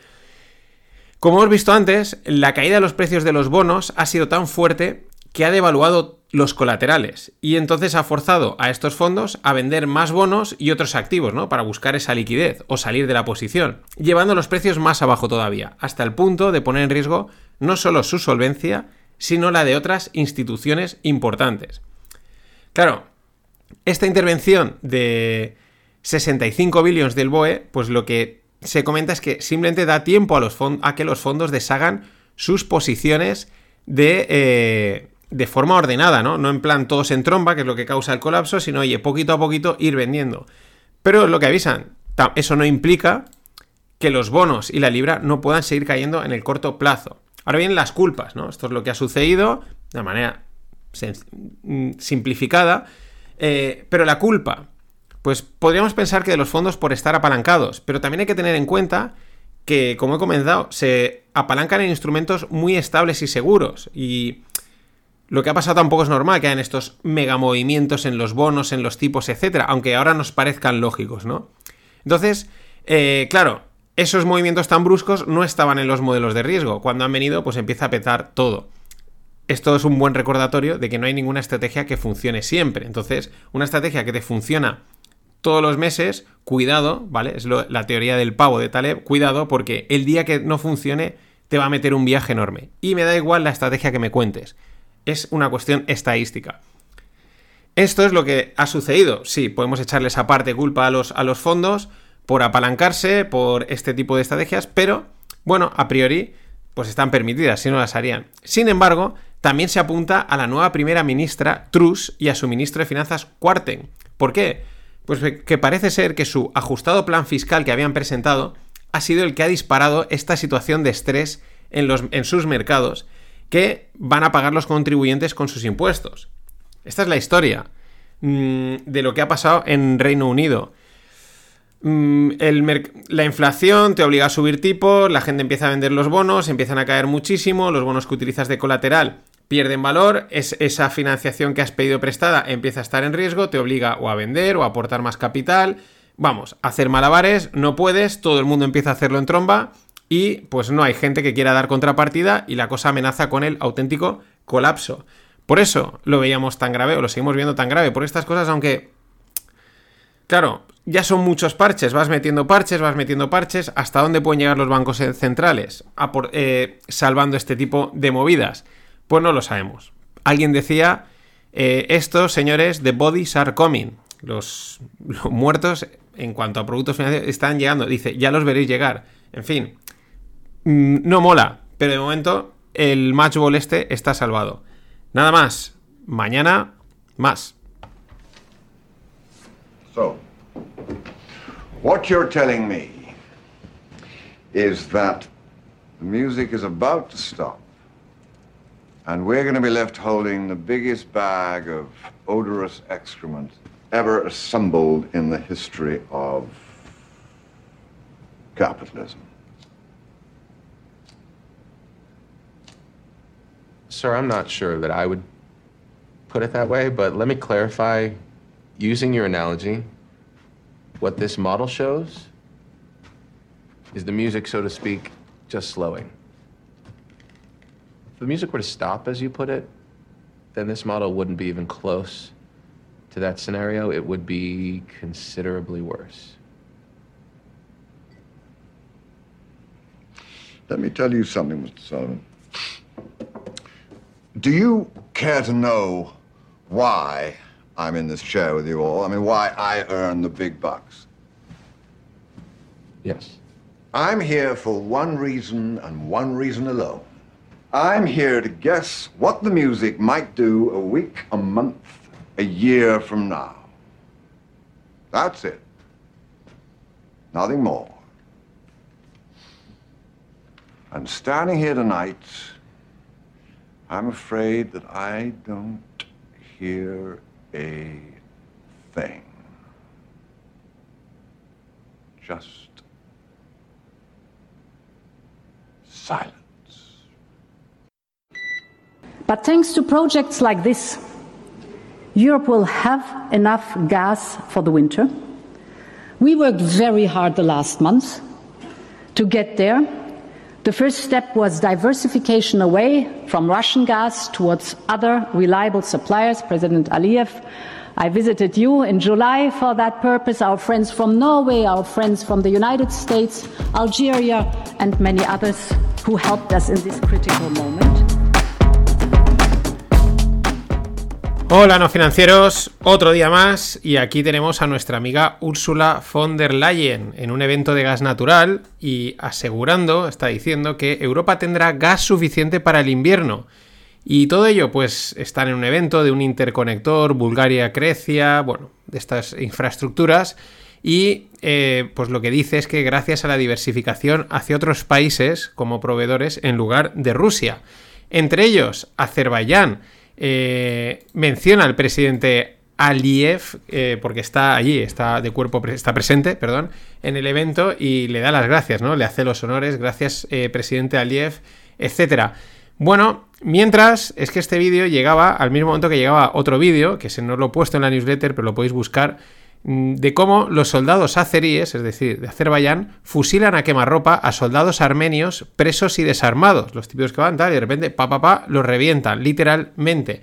Como hemos visto antes, la caída de los precios de los bonos ha sido tan fuerte que ha devaluado los colaterales y entonces ha forzado a estos fondos a vender más bonos y otros activos, ¿no? Para buscar esa liquidez o salir de la posición, llevando los precios más abajo todavía, hasta el punto de poner en riesgo no solo su solvencia, sino la de otras instituciones importantes. Claro, esta intervención de 65 billones del BOE, pues lo que se comenta es que simplemente da tiempo a, que los fondos deshagan sus posiciones de, eh, de forma ordenada, ¿no? No en plan todos en tromba, que es lo que causa el colapso, sino, oye, poquito a poquito ir vendiendo. Pero lo que avisan, eso no implica que los bonos y la libra no puedan seguir cayendo en el corto plazo. Ahora bien, las culpas, ¿no? Esto es lo que ha sucedido de manera mm, simplificada, eh, pero la culpa, pues podríamos pensar que de los fondos por estar apalancados, pero también hay que tener en cuenta que, como he comentado, se apalancan en instrumentos muy estables y seguros. Y lo que ha pasado tampoco es normal que hayan estos mega movimientos en los bonos, en los tipos, etcétera, aunque ahora nos parezcan lógicos, ¿no? Entonces, eh, claro, esos movimientos tan bruscos no estaban en los modelos de riesgo. Cuando han venido, pues empieza a petar todo. Esto es un buen recordatorio de que no hay ninguna estrategia que funcione siempre. Entonces, una estrategia que te funciona todos los meses, cuidado, ¿vale? Es la teoría del pavo de Taleb, cuidado porque el día que no funcione te va a meter un viaje enorme. Y me da igual la estrategia que me cuentes. Es una cuestión estadística. Esto es lo que ha sucedido. Sí, podemos echarle esa parte culpa a los, a los fondos por apalancarse, por este tipo de estrategias, pero bueno, a priori, pues están permitidas, si no las harían. Sin embargo, también se apunta a la nueva primera ministra Truss y a su ministro de Finanzas Quarten. ¿Por qué? Pues que parece ser que su ajustado plan fiscal que habían presentado ha sido el que ha disparado esta situación de estrés en, los, en sus mercados que van a pagar los contribuyentes con sus impuestos. Esta es la historia mm, de lo que ha pasado en Reino Unido. Mm, la inflación te obliga a subir tipos, la gente empieza a vender los bonos, empiezan a caer muchísimo, los bonos que utilizas de colateral pierden valor, es, esa financiación que has pedido prestada empieza a estar en riesgo, te obliga o a vender o a aportar más capital. Vamos, hacer malabares, no puedes, todo el mundo empieza a hacerlo en tromba y pues no hay gente que quiera dar contrapartida y la cosa amenaza con el auténtico colapso. Por eso lo veíamos tan grave o lo seguimos viendo tan grave, por estas cosas, aunque Claro, ya son muchos parches, vas metiendo parches, vas metiendo parches, ¿hasta dónde pueden llegar los bancos centrales a por- eh, salvando este tipo de movidas? Pues no lo sabemos. Alguien decía, eh, estos señores, the bodies are coming, los, <laughs> los muertos en cuanto a productos financieros están llegando, dice, ya los veréis llegar, en fin, mm, no mola, pero de momento el matchball este está salvado. Nada más, mañana más. So, what you're telling me is that the music is about to stop, and we're going to be left holding the biggest bag of odorous excrement ever assembled in the history of capitalism. Sir, I'm not sure that I would put it that way, but let me clarify using your analogy. What this model shows is the music, so to speak, just slowing. If the music were to stop, as you put it, then this model wouldn't be even close to that scenario. It would be considerably worse. Let me tell you something, Mr. Sullivan. Do you care to know why I'm in this chair with you all? I mean, why I earn the big bucks? Yes. I'm here for one reason and one reason alone. I'm here to guess what the music might do a week, a month, a year from now. That's it. Nothing more. And standing here tonight, I'm afraid that I don't hear a thing. Just silence. But thanks to projects like this, Europe will have enough gas for the winter. We worked very hard the last month to get there. The first step was diversification away from Russian gas towards other reliable suppliers. President Aliyev, I visited you in July for that purpose. Our friends from Norway, our friends from the United States, Algeria, and many others who helped us in this critical moment. Hola no financieros, otro día más y aquí tenemos a nuestra amiga Úrsula von der Leyen en un evento de gas natural y asegurando, está diciendo que Europa tendrá gas suficiente para el invierno. Y todo ello pues están en un evento de un interconector Bulgaria-Grecia, bueno, de estas infraestructuras y eh, pues lo que dice es que gracias a la diversificación hacia otros países como proveedores en lugar de Rusia. Entre ellos, Azerbaiyán, eh, menciona al presidente Aliyev, eh, porque está allí, está de cuerpo, está presente, perdón, en el evento y le da las gracias, ¿no? Le hace los honores, gracias, eh, presidente Aliyev, etcétera. Bueno, mientras es que este vídeo llegaba al mismo momento que llegaba otro vídeo, que se no lo he puesto en la newsletter, pero lo podéis buscar, de cómo los soldados azeríes, es decir, de Azerbaiyán, fusilan a quemarropa a soldados armenios presos y desarmados. Los típicos que van tal y de repente, pa, pa, pa, los revientan, literalmente.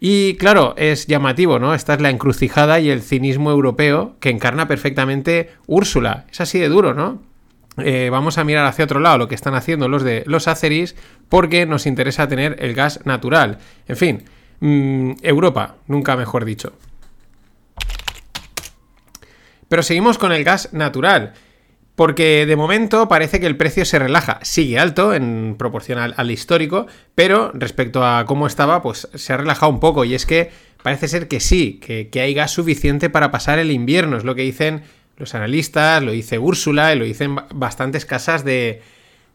Y claro, es llamativo, ¿no? Esta es la encrucijada y el cinismo europeo que encarna perfectamente Úrsula. Es así de duro, ¿no? Eh, vamos a mirar hacia otro lado lo que están haciendo los de los azeris porque nos interesa tener el gas natural. En fin, mmm, Europa, nunca mejor dicho. Pero seguimos con el gas natural. Porque de momento parece que el precio se relaja. Sigue alto en proporción al, histórico, pero respecto a cómo estaba, pues se ha relajado un poco. Y es que parece ser que sí, que, hay gas suficiente para pasar el invierno. Es lo que dicen los analistas, lo dice Úrsula y lo dicen bastantes casas de,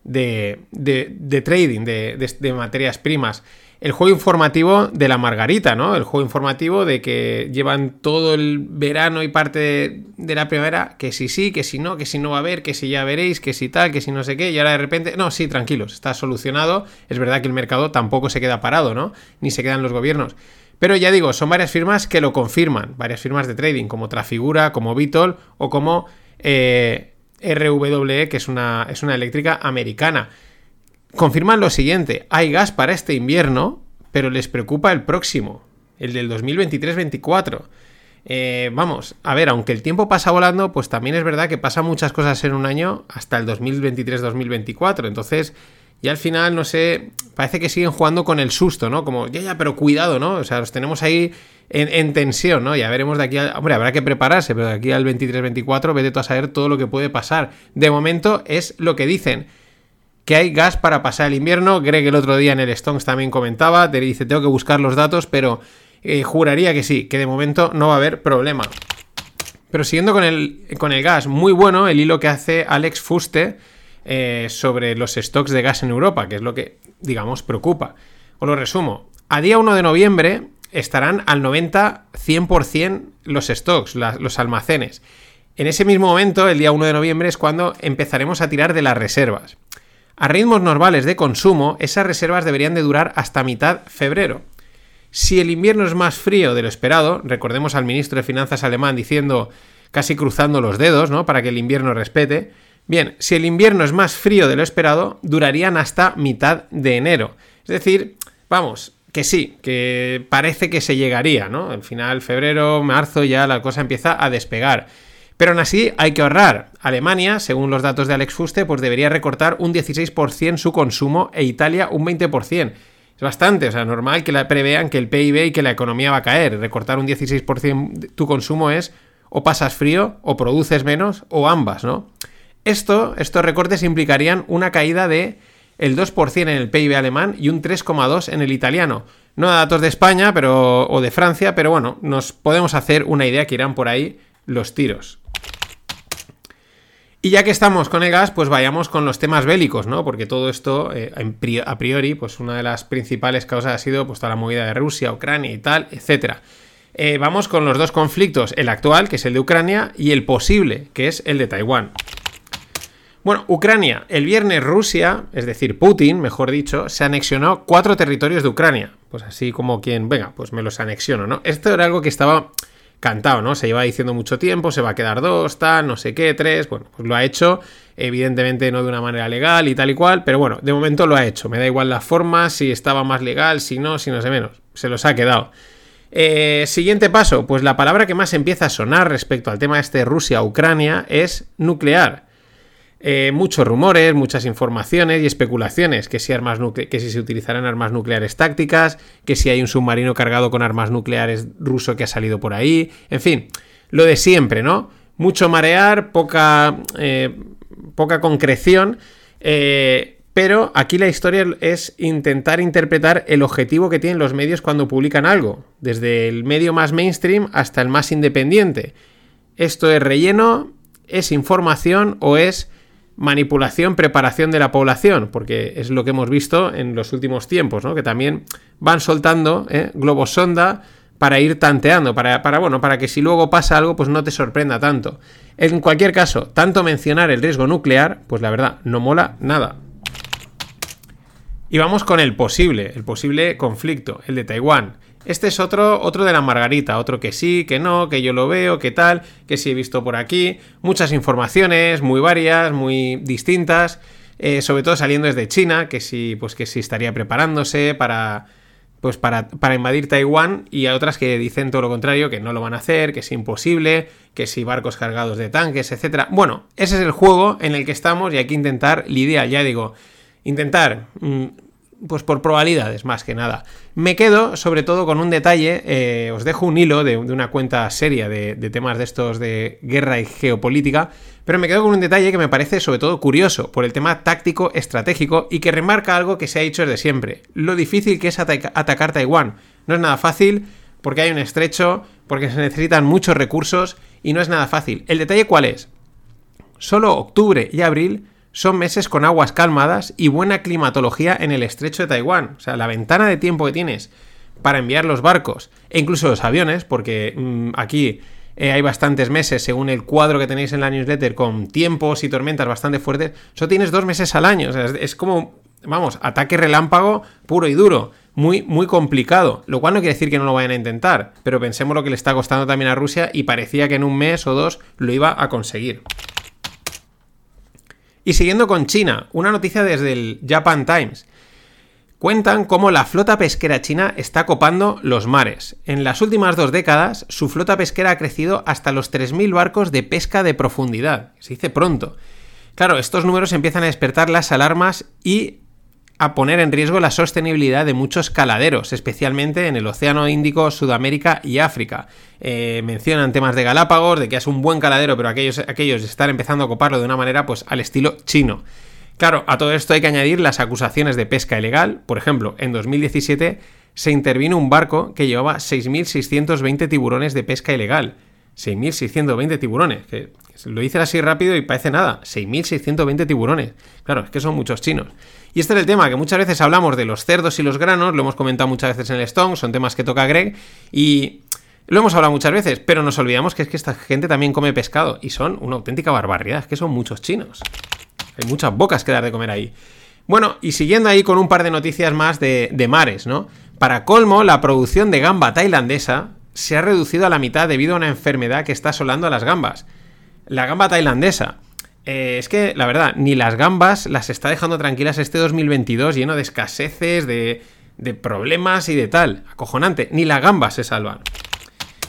de, de, de trading, de materias primas el juego informativo de la Margarita, ¿no? El juego informativo de que llevan todo el verano y parte de, la primavera, que si sí, que si no, que si no va a haber, que si ya veréis, que si tal, que si no sé qué, y ahora de repente, no, sí, tranquilos, está solucionado. Es verdad que el mercado tampoco se queda parado, ¿no? Ni se quedan los gobiernos. Pero ya digo, son varias firmas que lo confirman, varias firmas de trading, como Trafigura, como Vitol o como eh, RWE, que es una, es una eléctrica americana confirman lo siguiente, hay gas para este invierno, pero les preocupa el próximo, el del 2023-24. Eh, vamos, a ver, aunque el tiempo pasa volando, pues también es verdad que pasa muchas cosas en un año hasta el 2023-2024. Entonces, ya al final, no sé, parece que siguen jugando con el susto, ¿no? Como, ya, ya, pero cuidado, ¿no? O sea, los tenemos ahí en, en tensión, ¿no? Ya veremos de aquí al... Hombre, habrá que prepararse, pero de aquí al 23-24, vete tú a saber todo lo que puede pasar. De momento es lo que dicen que hay gas para pasar el invierno. Greg el otro día en el Stones también comentaba, te dice, tengo que buscar los datos, pero eh, juraría que sí, que de momento no va a haber problema. Pero siguiendo con el, con el gas, muy bueno el hilo que hace Alex Fuste eh, sobre los stocks de gas en Europa, que es lo que, digamos, preocupa. Os lo resumo. A día 1 de noviembre estarán al 90-100% los stocks, los almacenes. En ese mismo momento, el día 1 de noviembre, es cuando empezaremos a tirar de las reservas. A ritmos normales de consumo, esas reservas deberían de durar hasta mitad febrero. Si el invierno es más frío de lo esperado, recordemos al ministro de Finanzas alemán diciendo, casi cruzando los dedos, ¿no? Para que el invierno respete. Bien, si el invierno es más frío de lo esperado, durarían hasta mitad de enero. Es decir, vamos, que sí, que parece que se llegaría, ¿no? Al final, febrero, marzo, ya la cosa empieza a despegar. Pero aún así hay que ahorrar. Alemania, según los datos de Alex Fuste, pues debería recortar un 16% su consumo e Italia un 20%. Es bastante, o sea, normal que la prevean que el PIB y que la economía va a caer. Recortar un 16% de tu consumo es o pasas frío o produces menos o ambas, ¿no? Esto, estos recortes implicarían una caída de el 2% en el PIB alemán y un 3,2% en el italiano. No datos de España pero, o de Francia, pero bueno, nos podemos hacer una idea que irán por ahí los tiros. Y ya que estamos con el gas, pues vayamos con los temas bélicos, ¿no? Porque todo esto, eh, a priori, pues una de las principales causas ha sido pues, toda la movida de Rusia, Ucrania y tal, etc. Eh, vamos con los dos conflictos, el actual, que es el de Ucrania, y el posible, que es el de Taiwán. Bueno, Ucrania. El viernes Rusia, es decir, Putin, mejor dicho, se anexionó cuatro territorios de Ucrania. Pues así como quien, venga, pues me los anexiono, ¿no? Esto era algo que estaba cantado, ¿no? Se lleva diciendo mucho tiempo, se va a quedar dos, tal, no sé qué, tres. Bueno, pues lo ha hecho, evidentemente no de una manera legal y tal y cual, pero bueno, de momento lo ha hecho. Me da igual la forma, si estaba más legal, si no, si no sé menos. Se los ha quedado. Eh, siguiente paso, pues la palabra que más empieza a sonar respecto al tema este Rusia-Ucrania es nuclear. Eh, muchos rumores, muchas informaciones y especulaciones, que si, armas que si se utilizarán armas nucleares tácticas, que si hay un submarino cargado con armas nucleares ruso que ha salido por ahí, en fin, lo de siempre, ¿no? Mucho marear, poca, eh, poca concreción, eh, pero aquí la historia es intentar interpretar el objetivo que tienen los medios cuando publican algo, desde el medio más mainstream hasta el más independiente. ¿Esto es relleno? ¿Es información o es manipulación, preparación de la población, porque es lo que hemos visto en los últimos tiempos, ¿no? Que también van soltando ¿eh? globos sonda para ir tanteando, para, para, bueno, para que si luego pasa algo, pues no te sorprenda tanto. En cualquier caso, tanto mencionar el riesgo nuclear, pues la verdad, no mola nada. Y vamos con el posible, el posible conflicto, el de Taiwán. Este es otro, otro de la Margarita, otro que sí, que no, que yo lo veo, que tal, que sí he visto por aquí. Muchas informaciones, muy varias, muy distintas. Eh, sobre todo saliendo desde China, que sí, pues que sí estaría preparándose para. Pues para, para invadir Taiwán. Y a otras que dicen todo lo contrario, que no lo van a hacer, que es imposible, que si barcos cargados de tanques, etc. Bueno, ese es el juego en el que estamos y hay que intentar lidiar, ya digo, intentar mm, pues por probabilidades más que nada. Me quedo sobre todo con un detalle, eh, os dejo un hilo de, una cuenta seria de, temas de estos de guerra y geopolítica, pero me quedo con un detalle que me parece sobre todo curioso por el tema táctico estratégico y que remarca algo que se ha dicho desde siempre, lo difícil que es atacar Taiwán. No es nada fácil porque hay un estrecho, porque se necesitan muchos recursos y no es nada fácil. ¿El detalle cuál es? Solo octubre y abril son meses con aguas calmadas y buena climatología en el estrecho de Taiwán. O sea, la ventana de tiempo que tienes para enviar los barcos e incluso los aviones, porque mm, aquí eh, hay bastantes meses, según el cuadro que tenéis en la newsletter, con tiempos y tormentas bastante fuertes, solo tienes dos meses al año. O sea, es, como, vamos, ataque relámpago puro y duro. Muy, muy complicado, lo cual no quiere decir que no lo vayan a intentar, pero pensemos lo que le está costando también a Rusia y parecía que en un mes o dos lo iba a conseguir. Y siguiendo con China, una noticia desde el Japan Times. Cuentan cómo la flota pesquera china está copando los mares. En las últimas dos décadas, su flota pesquera ha crecido hasta los 3.000 barcos de pesca de profundidad. Se dice pronto. Claro, estos números empiezan a despertar las alarmas y a poner en riesgo la sostenibilidad de muchos caladeros, especialmente en el Océano Índico, Sudamérica y África. Eh, mencionan temas de Galápagos, de que es un buen caladero, pero aquellos, aquellos están empezando a coparlo de una manera pues al estilo chino. Claro, a todo esto hay que añadir las acusaciones de pesca ilegal. Por ejemplo, en 2017 se intervino un barco que llevaba 6.620 tiburones de pesca ilegal. 6.620 tiburones, que lo dices así rápido y parece nada. 6.620 tiburones. Claro, es que son muchos chinos. Y este es el tema, que muchas veces hablamos de los cerdos y los granos, lo hemos comentado muchas veces en el Stone, son temas que toca Greg, y lo hemos hablado muchas veces, pero nos olvidamos que es que esta gente también come pescado, y son una auténtica barbaridad, es que son muchos chinos. Hay muchas bocas que dar de comer ahí. Bueno, y siguiendo ahí con un par de noticias más de, de mares, ¿no? Para colmo, la producción de gamba tailandesa se ha reducido a la mitad debido a una enfermedad que está asolando a las gambas. La gamba tailandesa. Eh, es que, la verdad, ni las gambas las está dejando tranquilas este 2022 lleno de escaseces, de, problemas y de tal. Acojonante. Ni las gambas se salvan.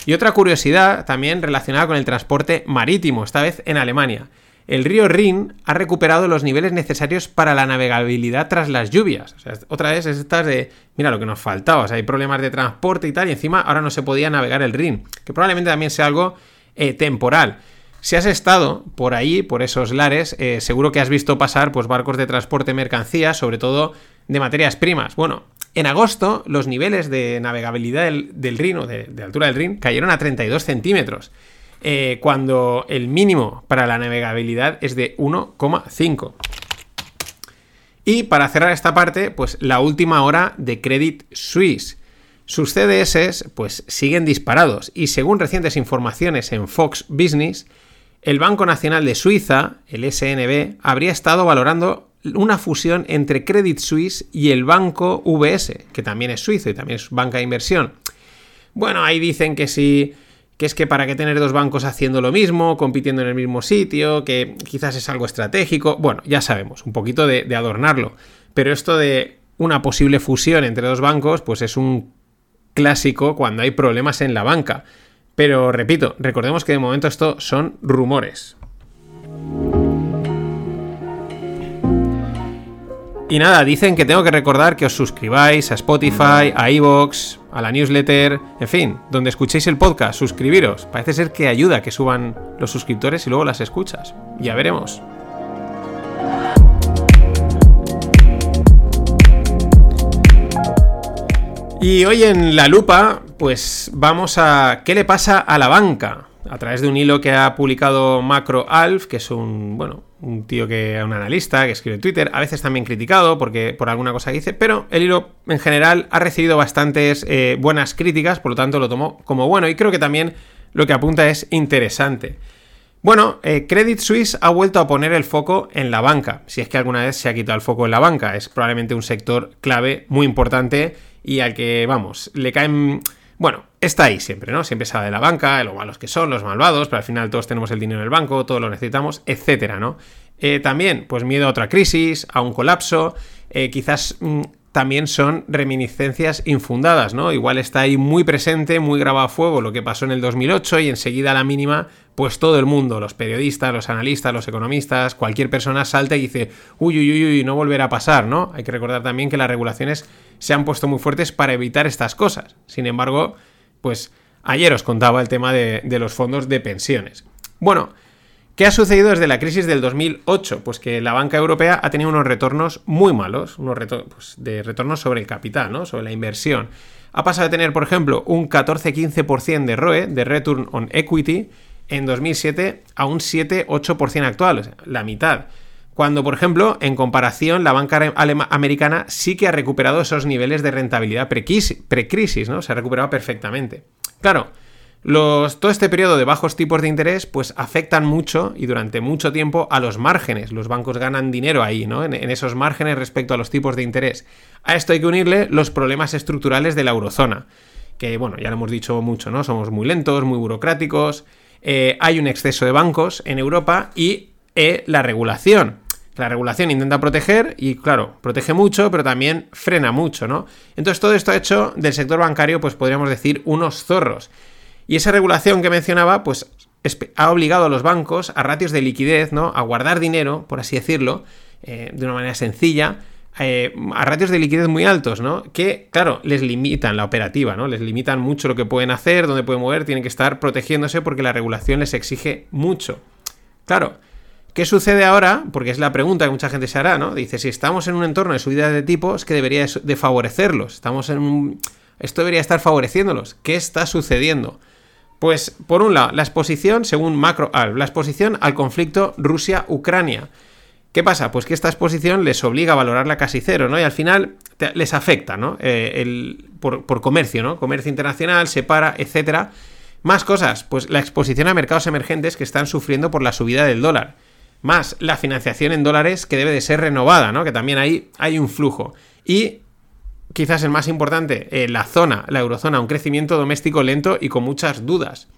Y otra curiosidad también relacionada con el transporte marítimo, esta vez en Alemania. el río Rin ha recuperado los niveles necesarios para la navegabilidad tras las lluvias. O sea, otra vez es estas de, mira lo que nos faltaba, o sea, hay problemas de transporte y tal, y encima ahora no se podía navegar el Rin, que probablemente también sea algo eh, temporal. Si has estado por ahí, por esos lares, eh, seguro que has visto pasar pues, barcos de transporte de mercancías, sobre todo de materias primas. Bueno, en agosto los niveles de navegabilidad del, Rin o de, altura del Rin cayeron a 32 centímetros. Eh, cuando el mínimo para la navegabilidad es de 1,5. Y para cerrar esta parte, pues la última hora de Credit Suisse. Sus CDS pues siguen disparados y según recientes informaciones en Fox Business, el Banco Nacional de Suiza, el SNB, habría estado valorando una fusión entre Credit Suisse y el banco VS, que también es suizo y también es banca de inversión. Bueno, ahí dicen que si que es que para qué tener dos bancos haciendo lo mismo, compitiendo en el mismo sitio, que quizás es algo estratégico. Bueno, ya sabemos, un poquito de, de adornarlo. Pero esto de una posible fusión entre dos bancos, pues es un clásico cuando hay problemas en la banca. Pero repito, recordemos que de momento esto son rumores. Y nada, dicen que tengo que recordar que os suscribáis a Spotify, a Evox, a la newsletter, en fin, donde escuchéis el podcast, suscribiros. Parece ser que ayuda que suban los suscriptores y luego las escuchas. Ya veremos. Y hoy en la lupa, pues vamos a qué le pasa a la banca a través de un hilo que ha publicado Macro Alf, que es un, bueno, un tío que un analista que escribe en Twitter, a veces también criticado porque por alguna cosa que dice, pero el hilo en general ha recibido bastantes eh, buenas críticas, por lo tanto lo tomo como bueno. Y creo que también lo que apunta es interesante. Bueno, eh, Credit Suisse ha vuelto a poner el foco en la banca, si es que alguna vez se ha quitado el foco en la banca, es probablemente un sector clave muy importante y al que, vamos, le caen bueno, está ahí siempre, ¿no? Siempre habla de la banca, lo malos que son, los malvados, pero al final todos tenemos el dinero en el banco, todos lo necesitamos, etcétera, ¿no? Eh, también, pues miedo a otra crisis, a un colapso, eh, quizás mm, también son reminiscencias infundadas, ¿no? Igual está ahí muy presente, muy grabado a fuego lo que pasó en el 2008 y enseguida a la mínima, pues todo el mundo, los periodistas, los analistas, los economistas, cualquier persona salta y dice, uy, uy, uy, uy, no volverá a pasar, ¿no? Hay que recordar también que las regulaciones se han puesto muy fuertes para evitar estas cosas. Sin embargo, pues ayer os contaba el tema de, los fondos de pensiones. Bueno, ¿Qué ha sucedido desde la crisis del 2008? Pues que la banca europea ha tenido unos retornos muy malos, unos pues, de retornos sobre el capital, ¿no? sobre la inversión. Ha pasado de tener, por ejemplo, un 14-15% de ROE, de Return on Equity, en 2007 a un 7-8% actual, la mitad. Cuando, por ejemplo, en comparación, la banca americana sí que ha recuperado esos niveles de rentabilidad precrisis, ¿no? Se ha recuperado perfectamente. Claro, los, todo este periodo de bajos tipos de interés, pues afectan mucho y durante mucho tiempo a los márgenes. Los bancos ganan dinero ahí, ¿no? En, esos márgenes respecto a los tipos de interés. A esto hay que unirle los problemas estructurales de la eurozona. Que, bueno, ya lo hemos dicho mucho, ¿no? Somos muy lentos, muy burocráticos. Eh, hay un exceso de bancos en Europa y eh, la regulación. La regulación intenta proteger y, claro, protege mucho, pero también frena mucho, ¿no? Entonces todo esto ha hecho del sector bancario, pues podríamos decir, unos zorros. Y esa regulación que mencionaba, pues ha obligado a los bancos a ratios de liquidez, ¿no? A guardar dinero, por así decirlo, eh, de una manera sencilla, eh, a ratios de liquidez muy altos, ¿no? Que, claro, les limitan la operativa, ¿no? Les limitan mucho lo que pueden hacer, dónde pueden mover, tienen que estar protegiéndose porque la regulación les exige mucho. Claro, ¿Qué sucede ahora? Porque es la pregunta que mucha gente se hará, ¿no? Dice, si estamos en un entorno de subida de tipos, que debería de favorecerlos. Estamos en un... Esto debería estar favoreciéndolos. ¿Qué está sucediendo? Pues, por un lado, la exposición, según Macro la exposición al conflicto Rusia-Ucrania. ¿Qué pasa? Pues que esta exposición les obliga a valorarla casi cero, ¿no? Y al final les afecta, ¿no? Eh, el, por, por, comercio, ¿no? Comercio internacional, se para, etcétera. Más cosas, pues la exposición a mercados emergentes que están sufriendo por la subida del dólar más la financiación en dólares que debe de ser renovada, ¿no? Que también ahí hay un flujo. Y quizás el más importante, eh, la zona, la eurozona, un crecimiento doméstico lento y con muchas dudas.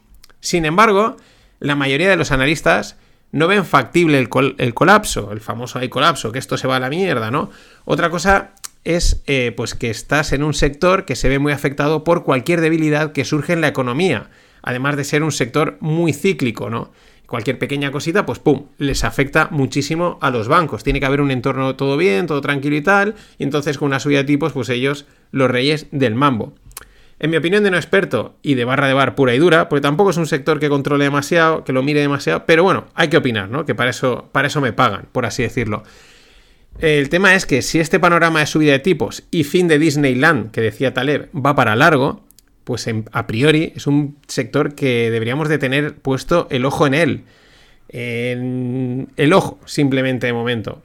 Sin embargo, la mayoría de los analistas no ven factible el, colapso, el famoso hay colapso, que esto se va a la mierda, ¿no? Otra cosa es eh, pues que estás en un sector que se ve muy afectado por cualquier debilidad que surge en la economía, además de ser un sector muy cíclico, ¿no? Cualquier pequeña cosita, pues pum, les afecta muchísimo a los bancos. Tiene que haber un entorno todo bien, todo tranquilo y tal, y entonces con una subida de tipos, pues ellos, los reyes del mambo. En mi opinión de no experto y de barra de bar pura y dura, porque tampoco es un sector que controle demasiado, que lo mire demasiado, pero bueno, hay que opinar, ¿no? Que para eso, para eso me pagan, por así decirlo. El tema es que si este panorama de subida de tipos y fin de Disneyland, que decía Taleb, va para largo, pues a priori es un sector que deberíamos de tener puesto el ojo en él. En el ojo, simplemente de momento.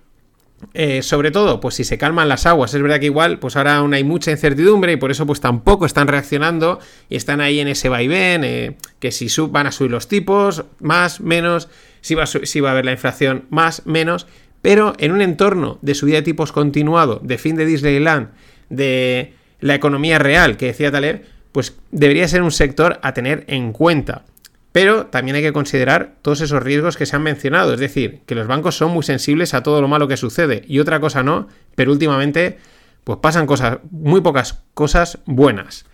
Eh, sobre todo, pues si se calman las aguas, es verdad que igual, pues ahora aún hay mucha incertidumbre y por eso pues tampoco están reaccionando y están ahí en ese vaivén, eh, que si sub, van a subir los tipos, más, menos, si va, si va a haber la inflación, más, menos, pero en un entorno de subida de tipos continuado, de fin de Disneyland, de la economía real, que decía Taleb, pues debería ser un sector a tener en cuenta. Pero también hay que considerar todos esos riesgos que se han mencionado, es decir, que los bancos son muy sensibles a todo lo malo que sucede y otra cosa no, pero últimamente pues pasan cosas, muy pocas cosas buenas.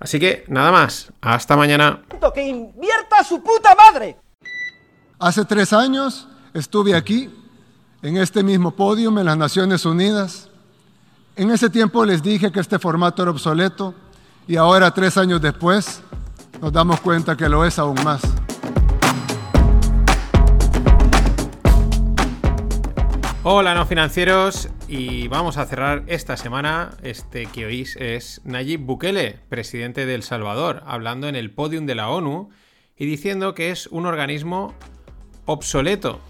Así que nada más, hasta mañana. ¡Que invierta su puta madre! Hace tres años estuve aquí, en este mismo podio, en las Naciones Unidas. En ese tiempo les dije que este formato era obsoleto y ahora, tres años después, nos damos cuenta que lo es aún más. Hola no financieros y vamos a cerrar esta semana, este que oís es Nayib Bukele, presidente de El Salvador, hablando en el podium de la ONU y diciendo que es un organismo obsoleto.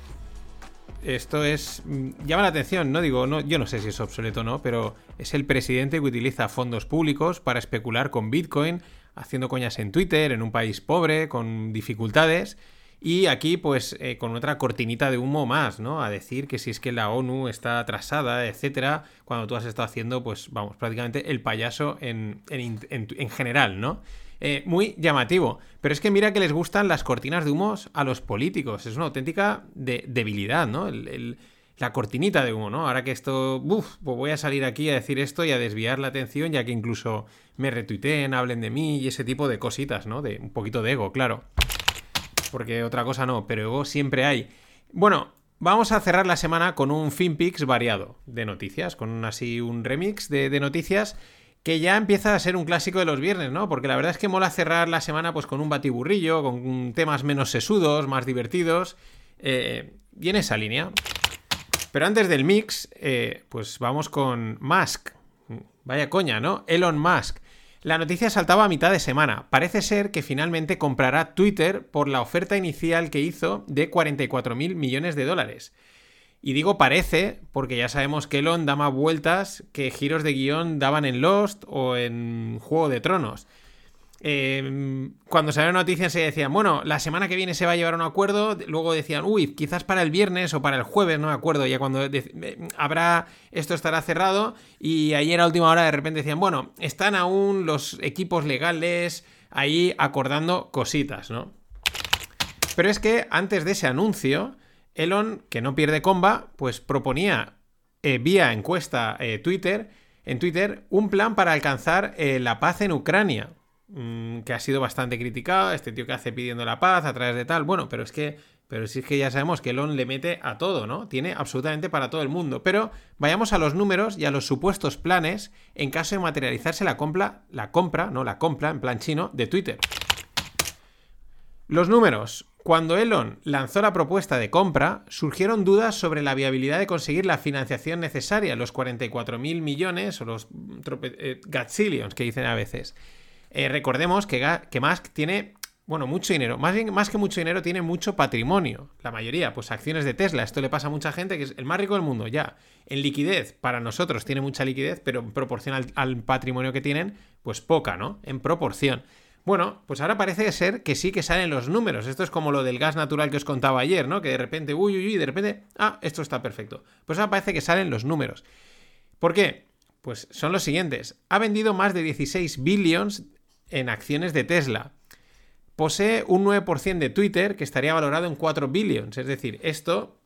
Esto es llama la atención, no digo, no, yo no sé si es obsoleto o no, pero es el presidente que utiliza fondos públicos para especular con Bitcoin haciendo coñas en Twitter, en un país pobre, con dificultades. Y aquí, pues, eh, con otra cortinita de humo más, ¿no? A decir que si es que la ONU está atrasada, etcétera, cuando tú has estado haciendo, pues, vamos, prácticamente el payaso en, en, general, ¿no? Eh, muy llamativo. Pero es que mira que les gustan las cortinas de humos a los políticos. Es una auténtica debilidad, ¿no? la cortinita de humo, ¿no? Ahora que esto, uff, pues voy a salir aquí a decir esto y a desviar la atención, ya que incluso me retuiteen, hablen de mí y ese tipo de cositas, ¿no? De un poquito de ego, claro. Porque otra cosa no, pero ego siempre hay. Bueno, vamos a cerrar la semana con un FinPix variado de noticias, con así un remix de noticias que ya empieza a ser un clásico de los viernes, ¿no? Porque la verdad es que mola cerrar la semana pues con un batiburrillo, con temas menos sesudos, más divertidos, eh, esa línea. Pero antes del mix, eh, pues vamos con Musk. Vaya coña, ¿no? Elon Musk. La noticia saltaba a mitad de semana. Parece ser que finalmente comprará Twitter por la oferta inicial que hizo de 44 mil millones de dólares. Y digo parece, porque ya sabemos que Elon da más vueltas que giros de guion daban en Lost o en Juego de Tronos. Em, cuando salió la noticia se decían, bueno, la semana que viene se va a llevar un acuerdo, luego decían, uy, quizás para el viernes o para el jueves, no me acuerdo, ya cuando habrá, esto estará cerrado, y ayer a última hora de repente decían, bueno, están aún los equipos legales ahí acordando cositas, ¿no? Pero es que antes de ese anuncio, Elon, que no pierde comba, pues proponía eh, vía encuesta eh, Twitter, en Twitter, un plan para alcanzar la paz en Ucrania. Mm, que ha sido bastante criticado, este tío que hace pidiendo la paz a través de tal, bueno, pero es que, pero sí es que ya sabemos que Elon le mete a todo, ¿no? Tiene absolutamente para todo el mundo. Pero vayamos a los números y a los supuestos planes en caso de materializarse la compra, la compra, no la compra, en plan chino, de Twitter. Los números. Cuando Elon lanzó la propuesta de compra, surgieron dudas sobre la viabilidad de conseguir la financiación necesaria, los 44.000 millones o los eh, gazillions que dicen a veces. Eh, recordemos que, que Musk tiene bueno, mucho dinero. Más que mucho dinero, tiene mucho patrimonio. La mayoría, pues acciones de Tesla. Esto le pasa a mucha gente que es el más rico del mundo, ya. En liquidez, para nosotros tiene mucha liquidez, pero en proporción al, al, patrimonio que tienen, pues poca, ¿no? En proporción. Bueno, pues ahora parece ser que sí que salen los números. Esto es como lo del gas natural que os contaba ayer, ¿no? Que de repente, uy, uy, uy, de repente, ah, esto está perfecto. Pues ahora parece que salen los números. ¿Por qué? Pues son los siguientes. Ha vendido más de 16 billions en acciones de Tesla. Posee un 9% de Twitter que estaría valorado en 4 billions. Es decir, esto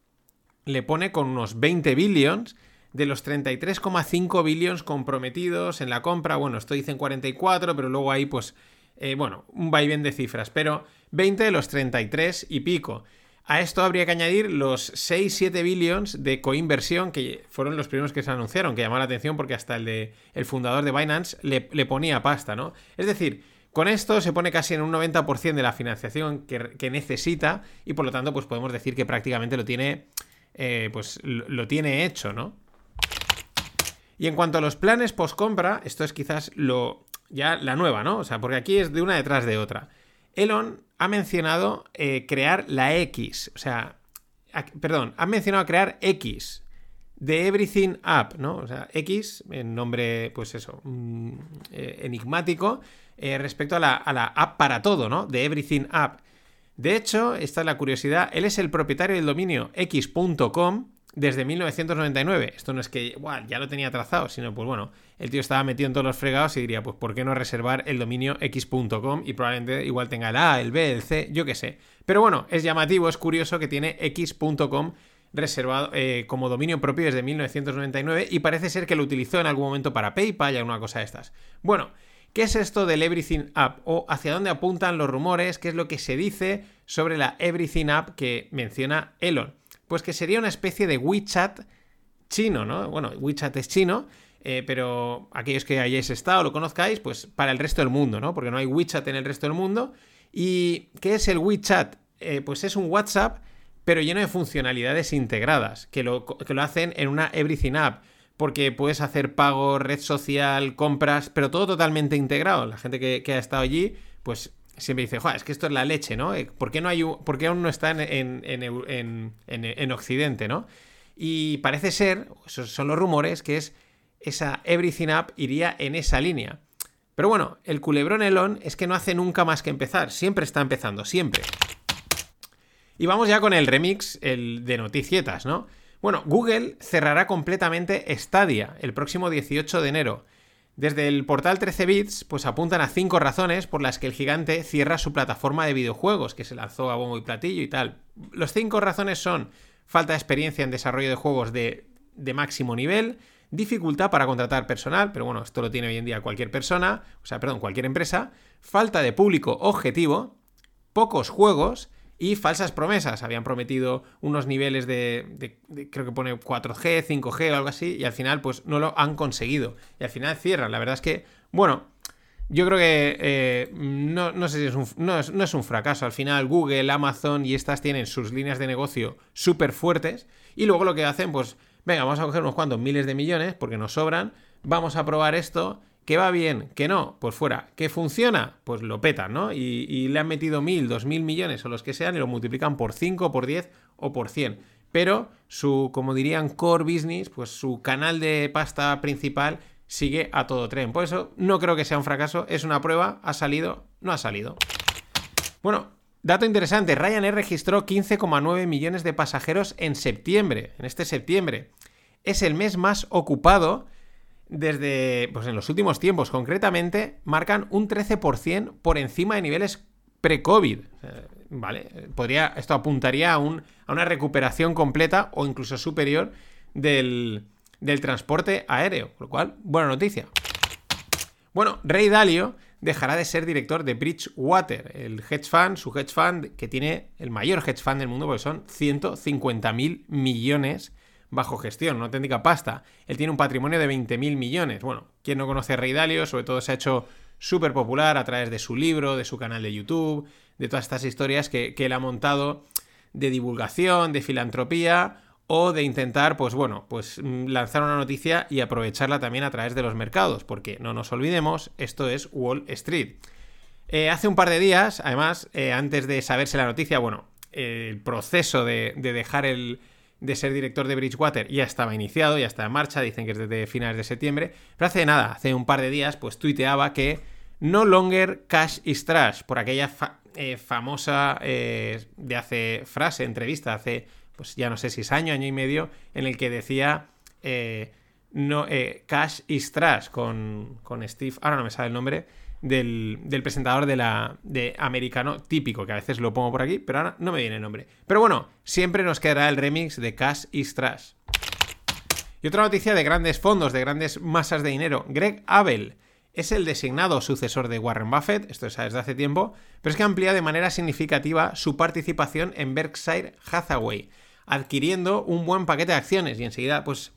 le pone con unos 20 billions de los 33,5 billions comprometidos en la compra. Bueno, esto dice en 44, pero luego hay pues, eh, bueno, un vaivén de cifras. Pero 20 de los 33 y pico. A esto habría que añadir los 6-7 billions de coinversión que fueron los primeros que se anunciaron, que llamó la atención porque hasta el, de, el fundador de Binance le, le ponía pasta, ¿no? Es decir, con esto se pone casi en un 90% de la financiación que, que, necesita y por lo tanto pues podemos decir que prácticamente lo tiene, eh, pues, lo, tiene hecho, ¿no? Y en cuanto a los planes post-compra, esto es quizás lo ya la nueva, ¿no? O sea, porque aquí es de una detrás de otra. Elon ha mencionado eh, crear la X, o sea, perdón, ha mencionado crear X de Everything App, ¿no? O sea, X, en nombre, pues eso, mm, eh, enigmático, eh, respecto a la, a la app para todo, ¿no? De Everything App. De hecho, esta es la curiosidad, él es el propietario del dominio x.com desde 1999. Esto no es que bueno, ya lo tenía trazado, sino pues bueno, el tío estaba metido en todos los fregados y diría, pues ¿por qué no reservar el dominio x.com? Y probablemente igual tenga el A, el B, el C, yo qué sé. Pero bueno, es llamativo, es curioso que tiene x.com reservado eh, como dominio propio desde 1999 y parece ser que lo utilizó en algún momento para PayPal y alguna cosa de estas. Bueno, ¿qué es esto del Everything App? ¿O hacia dónde apuntan los rumores? ¿Qué es lo que se dice sobre la Everything App que menciona Elon? Pues que sería una especie de WeChat chino, ¿no? Bueno, WeChat es chino, eh, pero aquellos que hayáis estado lo conozcáis, pues para el resto del mundo, ¿no? Porque no hay WeChat en el resto del mundo. ¿Y qué es el WeChat? Eh, pues es un WhatsApp, pero lleno de funcionalidades integradas, que lo, que lo hacen en una Everything App. Porque puedes hacer pago, red social, compras, pero todo totalmente integrado. La gente que, que ha estado allí, pues siempre dice, Joder, es que esto es la leche, ¿no? Eh, ¿Por qué, no hay por aún no está en, en, en, en, Occidente, ¿no? Y parece ser, esos son los rumores, que es esa Everything App iría en esa línea. Pero bueno, el culebrón Elon es que no hace nunca más que empezar, siempre está empezando, siempre. Y vamos ya con el remix el de noticietas, ¿no? Bueno, Google cerrará completamente Stadia el próximo 18 de enero. Desde el portal 13 bits, pues apuntan a cinco razones por las que el gigante cierra su plataforma de videojuegos, que se lanzó a bombo y platillo y tal. Los cinco razones son falta de experiencia en desarrollo de juegos de, de máximo nivel, dificultad para contratar personal, pero bueno, esto lo tiene hoy en día cualquier persona, o sea, perdón, cualquier empresa, falta de público objetivo, pocos juegos y falsas promesas. Habían prometido unos niveles de, creo que pone 4G, 5G o algo así, y al final pues no lo han conseguido. Y al final cierran. La verdad es que, bueno, yo creo que eh, no, no, sé si es un, no, es, no es un fracaso. Al final Google, Amazon y estas tienen sus líneas de negocio súper fuertes y luego lo que hacen, pues, venga, vamos a coger unos cuantos miles de millones porque nos sobran, vamos a probar esto ¿Que va bien? ¿Que no? Pues fuera. ¿Que funciona? Pues lo petan, ¿no? Y, le han metido mil, dos mil millones o los que sean y lo multiplican por 5, por 10 o por 100. Pero su, como dirían, core business, pues su canal de pasta principal sigue a todo tren. Por eso no creo que sea un fracaso. Es una prueba. ¿Ha salido? No ha salido. Bueno, dato interesante. Ryanair registró 15,9 millones de pasajeros en septiembre. En este septiembre. Es el mes más ocupado desde, pues en los últimos tiempos concretamente, marcan un 13% por encima de niveles pre-COVID. ¿Vale? Podría, esto apuntaría a, un, a, una recuperación completa o incluso superior del, del transporte aéreo. Con lo cual, buena noticia. Bueno, Ray Dalio dejará de ser director de Bridgewater, el hedge fund, su hedge fund que tiene el mayor hedge fund del mundo, porque son 150 mil millones bajo gestión, una auténtica pasta. Él tiene un patrimonio de 20.000 millones. Bueno, quien no conoce a Rey Dalio, sobre todo se ha hecho súper popular a través de su libro, de su canal de YouTube, de todas estas historias que, él ha montado de divulgación, de filantropía o de intentar, pues bueno, pues mm, lanzar una noticia y aprovecharla también a través de los mercados, porque no nos olvidemos, esto es Wall Street. Eh, hace un par de días, además, eh, antes de saberse la noticia, bueno, el proceso de dejar el, de ser director de Bridgewater ya estaba iniciado, ya está en marcha, dicen que es desde finales de septiembre, pero hace nada, hace un par de días, pues tuiteaba que no longer cash is trash, por aquella eh, famosa de hace frase, entrevista, hace, pues ya no sé si es año, año y medio, en el que decía eh, no, cash is trash con, con Steve, ahora no me sabe el nombre, del, presentador de la de americano típico, que a veces lo pongo por aquí, pero ahora no me viene el nombre. Pero bueno, siempre nos quedará el remix de Cash is Trash. Y otra noticia de grandes fondos, de grandes masas de dinero. Greg Abel, es el designado sucesor de Warren Buffett, esto es desde hace tiempo, pero es que amplía de manera significativa su participación en Berkshire Hathaway, adquiriendo un buen paquete de acciones y enseguida pues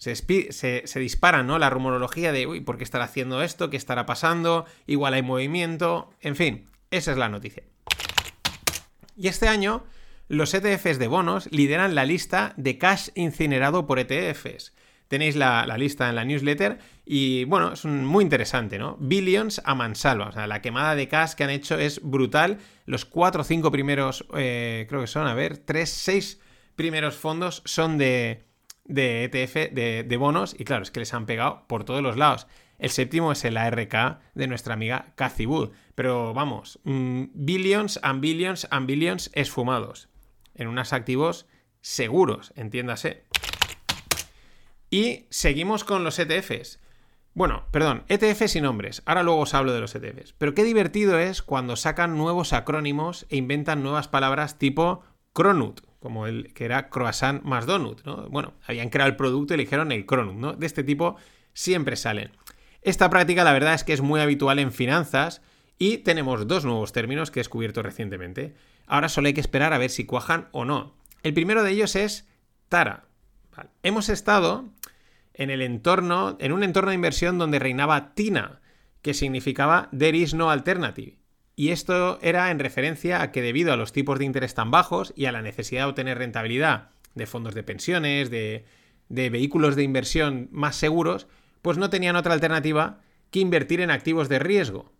se, dispara ¿no? la rumorología de, uy, ¿por qué estará haciendo esto? ¿Qué estará pasando? Igual hay movimiento, en fin, esa es la noticia. Y este año, los ETFs de bonos lideran la lista de cash incinerado por ETFs. Tenéis la, lista en la newsletter y bueno, es muy interesante, ¿no? Billions a mansalva, o sea, la quemada de cash que han hecho es brutal. Los cuatro o cinco primeros, eh, creo que son, a ver, tres, seis primeros fondos son de, de ETF, de, bonos, y claro, es que les han pegado por todos los lados. El séptimo es el ARK de nuestra amiga Cathy Wood. Pero vamos, mm, billions and billions and billions esfumados. En unos activos seguros, entiéndase. Y seguimos con los ETFs. Bueno, perdón, ETFs y nombres. Ahora luego os hablo de los ETFs. Pero qué divertido es cuando sacan nuevos acrónimos e inventan nuevas palabras tipo Cronut, como el que era croissant más donut, ¿no? Bueno, habían creado el producto y eligieron el Cronut, ¿no? De este tipo siempre salen. Esta práctica la verdad es que es muy habitual en finanzas y tenemos dos nuevos términos que he descubierto recientemente. Ahora solo hay que esperar a ver si cuajan o no. El primero de ellos es Tara. Hemos estado en el entorno, en un entorno de inversión donde reinaba Tina, que significaba There is no alternative. Y esto era en referencia a que debido a los tipos de interés tan bajos y a la necesidad de obtener rentabilidad de fondos de pensiones, de, vehículos de inversión más seguros, pues no tenían otra alternativa que invertir en activos de riesgo.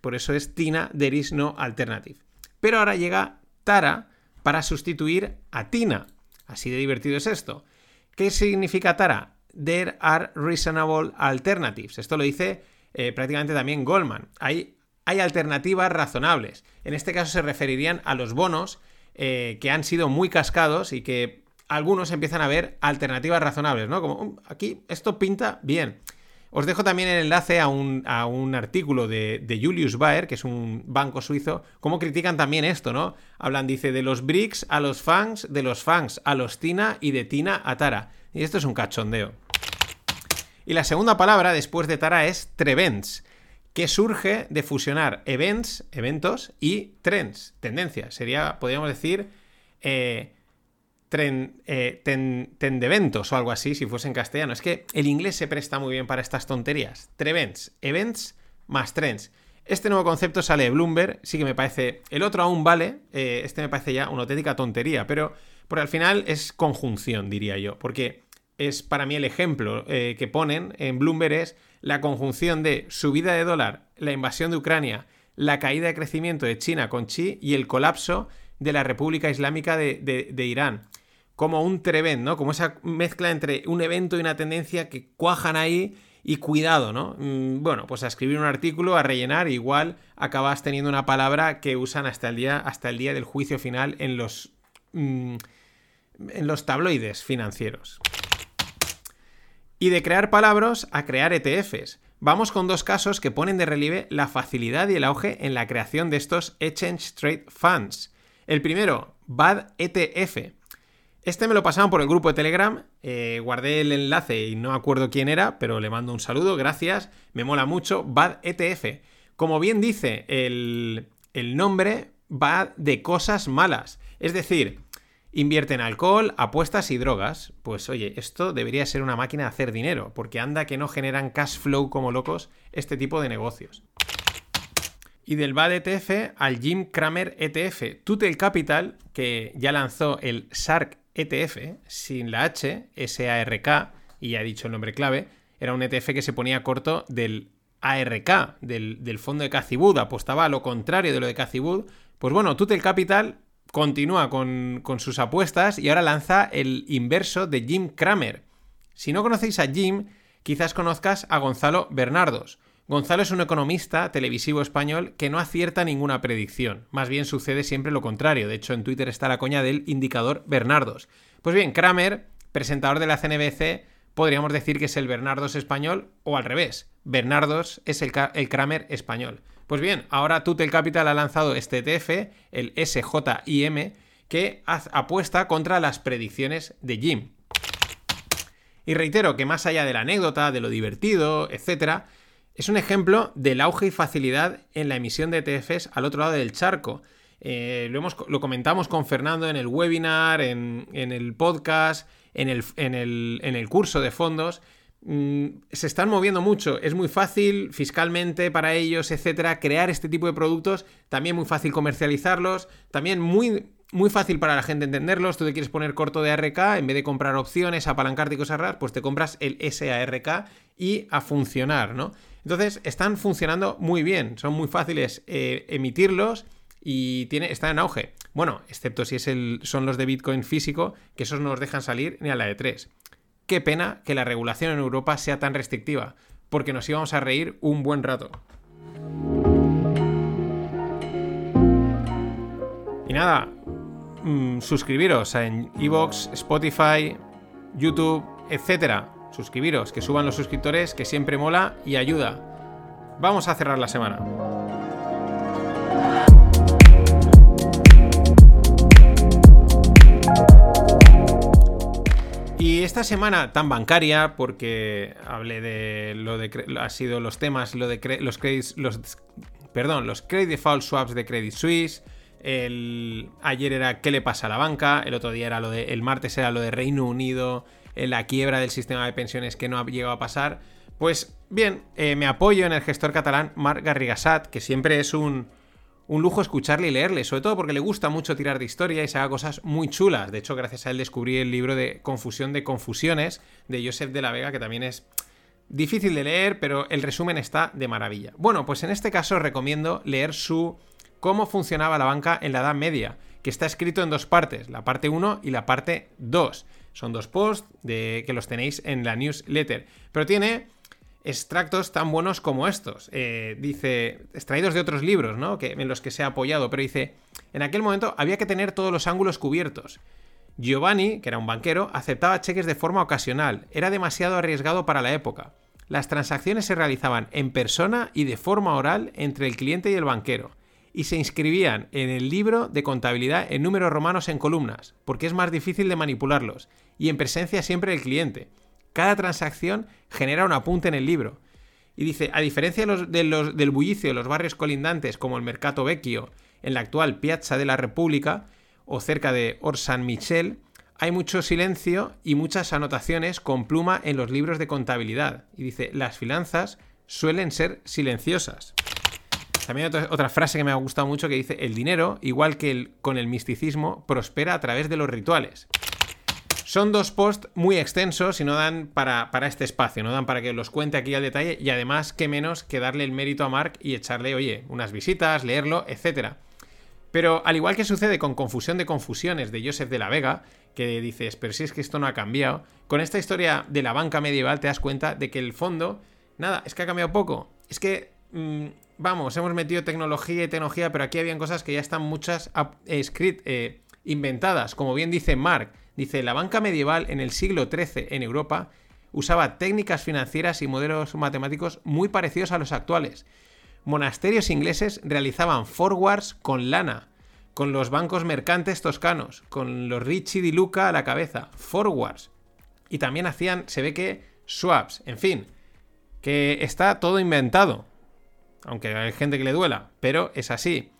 Por eso es Tina, there is no alternative. Pero ahora llega Tara para sustituir a Tina. Así de divertido es esto. ¿Qué significa Tara? There are reasonable alternatives. Esto lo dice eh, prácticamente también Goldman. Hay, hay, alternativas razonables. En este caso se referirían a los bonos eh, que han sido muy cascados y que algunos empiezan a ver alternativas razonables, ¿no? Como um, aquí esto pinta bien. Os dejo también el enlace a un, artículo de, Julius Baer, que es un banco suizo, cómo critican también esto, ¿no? Hablan, dice, de los BRICS a los FANGs, de los FANGs a los TINA y de TINA a TARA. Y esto es un cachondeo. Y la segunda palabra después de TARA es TREVENTS, que surge de fusionar events, eventos, y trends, tendencias. Sería, podríamos decir, eh, tren, eh, ten, eventos o algo así, si fuese en castellano. Es que el inglés se presta muy bien para estas tonterías. Trevents, events más trends. Este nuevo concepto sale de Bloomberg, sí que me parece. El otro aún vale, eh, este me parece ya una auténtica tontería, pero por al final es conjunción, diría yo, porque es para mí el ejemplo eh, que ponen en Bloomberg es la conjunción de subida de dólar, la invasión de Ucrania, la caída de crecimiento de China con Xi y el colapso de la República Islámica de Irán como un trevent, ¿no? Como esa mezcla entre un evento y una tendencia que cuajan ahí y cuidado, ¿no? Mm, bueno, pues a escribir un artículo, a rellenar, igual acabas teniendo una palabra que usan hasta el día, hasta el día del juicio final en los, mm, en los tabloides financieros. Y de crear palabras a crear ETFs. Vamos con dos casos que ponen de relieve la facilidad y el auge en la creación de estos Exchange Trade Funds. El primero, BAD ETF este me lo pasaban por el grupo de Telegram, eh, guardé el enlace y no acuerdo quién era, pero le mando un saludo, gracias, me mola mucho, Bad ETF. Como bien dice el, el nombre, va de cosas malas, es decir, invierte en alcohol, apuestas y drogas. Pues oye, esto debería ser una máquina de hacer dinero, porque anda que no generan cash flow como locos este tipo de negocios. Y del BAD ETF al Jim Cramer ETF, Tutel Capital, que ya lanzó el SARK ETF sin la H, SARK, y ya he dicho el nombre clave, era un ETF que se ponía corto del ARK, del, fondo de Cathy apostaba a lo contrario de lo de Cathy Pues bueno, Tutel Capital continúa con, con sus apuestas y ahora lanza el inverso de Jim Cramer. Si no conocéis a Jim, quizás conozcas a Gonzalo Bernardos. Gonzalo es un economista televisivo español que no acierta ninguna predicción. Más bien sucede siempre lo contrario. De hecho, en Twitter está la coña del indicador Bernardos. Pues bien, Kramer, presentador de la CNBC, podríamos decir que es el Bernardos español o al revés. Bernardos es el, Kramer español. Pues bien, ahora Tutel Capital ha lanzado este ETF, el SJIM, que apuesta contra las predicciones de Jim. Y reitero que más allá de la anécdota, de lo divertido, etcétera, es un ejemplo del auge y facilidad en la emisión de ETFs al otro lado del charco. Eh, lo, hemos, lo comentamos con Fernando en el webinar, en, el podcast, en el, en, el, en el, curso de fondos. Mm, se están moviendo mucho. Es muy fácil fiscalmente para ellos, etcétera, crear este tipo de productos. También muy fácil comercializarlos. También muy, muy fácil para la gente entenderlos. Tú te quieres poner corto de ARK, en vez de comprar opciones, apalancarte y cosas raras, pues te compras el SARK y a funcionar, ¿no? Entonces, están funcionando muy bien. Son muy fáciles eh, emitirlos y tiene, están en auge. Bueno, excepto si es el, son los de Bitcoin físico, que esos no nos dejan salir ni a la de 3. Qué pena que la regulación en Europa sea tan restrictiva, porque nos íbamos a reír un buen rato. Y nada, mm, suscribiros en Evox, Spotify, YouTube, etcétera. Suscribiros, que suban los suscriptores, que siempre mola y ayuda. Vamos a cerrar la semana. Y esta semana tan bancaria, porque hablé de lo de ha sido los temas, lo de los credits, los perdón, los credit default swaps de Credit Suisse. El, ayer era qué le pasa a la banca, el otro día era lo de, el martes era lo de Reino Unido, la quiebra del sistema de pensiones que no ha llegado a pasar. Pues bien, eh, me apoyo en el gestor catalán Marc Garrigasat, que siempre es un, un lujo escucharle y leerle, sobre todo porque le gusta mucho tirar de historia y se haga cosas muy chulas. De hecho, gracias a él descubrí el libro de Confusión de Confusiones de Joseph de la Vega, que también es difícil de leer, pero el resumen está de maravilla. Bueno, pues en este caso recomiendo leer su Cómo funcionaba la banca en la Edad Media, que está escrito en dos partes, la parte 1 y la parte 2. Son dos posts que los tenéis en la newsletter, pero tiene extractos tan buenos como estos. Eh, dice, extraídos de otros libros, ¿no? Que, en los que se ha apoyado, pero dice, en aquel momento había que tener todos los ángulos cubiertos. Giovanni, que era un banquero, aceptaba cheques de forma ocasional, era demasiado arriesgado para la época. Las transacciones se realizaban en persona y de forma oral entre el cliente y el banquero, y se inscribían en el libro de contabilidad en números romanos en columnas, porque es más difícil de manipularlos, y en presencia siempre del cliente. Cada transacción genera un apunte en el libro. Y dice, a diferencia de los, del bullicio de los barrios colindantes como el Mercato Vecchio, en la actual Piazza de la República, o cerca de Orsan Michel, hay mucho silencio y muchas anotaciones con pluma en los libros de contabilidad. Y dice, las finanzas suelen ser silenciosas. También otra, otra, frase que me ha gustado mucho que dice, el dinero, igual que con el misticismo, prospera a través de los rituales. Son dos posts muy extensos y no dan para, para, este espacio, no dan para que los cuente aquí al detalle y además, qué menos que darle el mérito a Mark y echarle, oye, unas visitas, leerlo, etc. Pero al igual que sucede con Confusión de Confusiones de Joseph de la Vega, que dices, pero si es que esto no ha cambiado, con esta historia de la banca medieval te das cuenta de que el fondo, nada, es que ha cambiado poco. Es que, mmm, vamos, hemos metido tecnología y tecnología, pero aquí habían cosas que ya están muchas eh, eh, inventadas, como bien dice Mark Dice, la banca medieval en el siglo XIII en Europa usaba técnicas financieras y modelos matemáticos muy parecidos a los actuales. Monasterios ingleses realizaban forwards con lana, con los bancos mercantes toscanos, con los Ricci di Luca a la cabeza, forwards. Y también hacían, se ve que, swaps, en fin, que está todo inventado. Aunque hay gente que le duela, pero es así.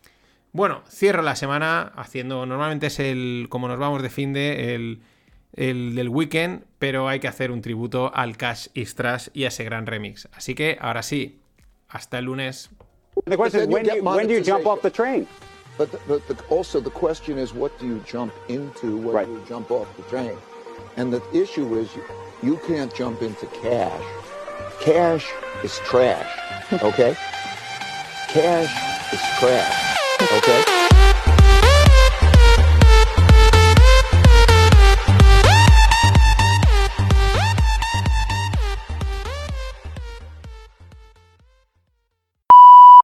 Bueno, cierro la semana haciendo. Normalmente es el. Como nos vamos de fin de. El, el del weekend. Pero hay que hacer un tributo al Cash is Trash y a ese gran remix. Así que ahora sí. Hasta el lunes. The question is when, you, when do you jump off the train? But, the, but the, also the question is what do you jump into when right. you jump off the train? And the issue is you, you can't jump into cash. Cash is trash. Okay? <laughs> cash is trash. Okay?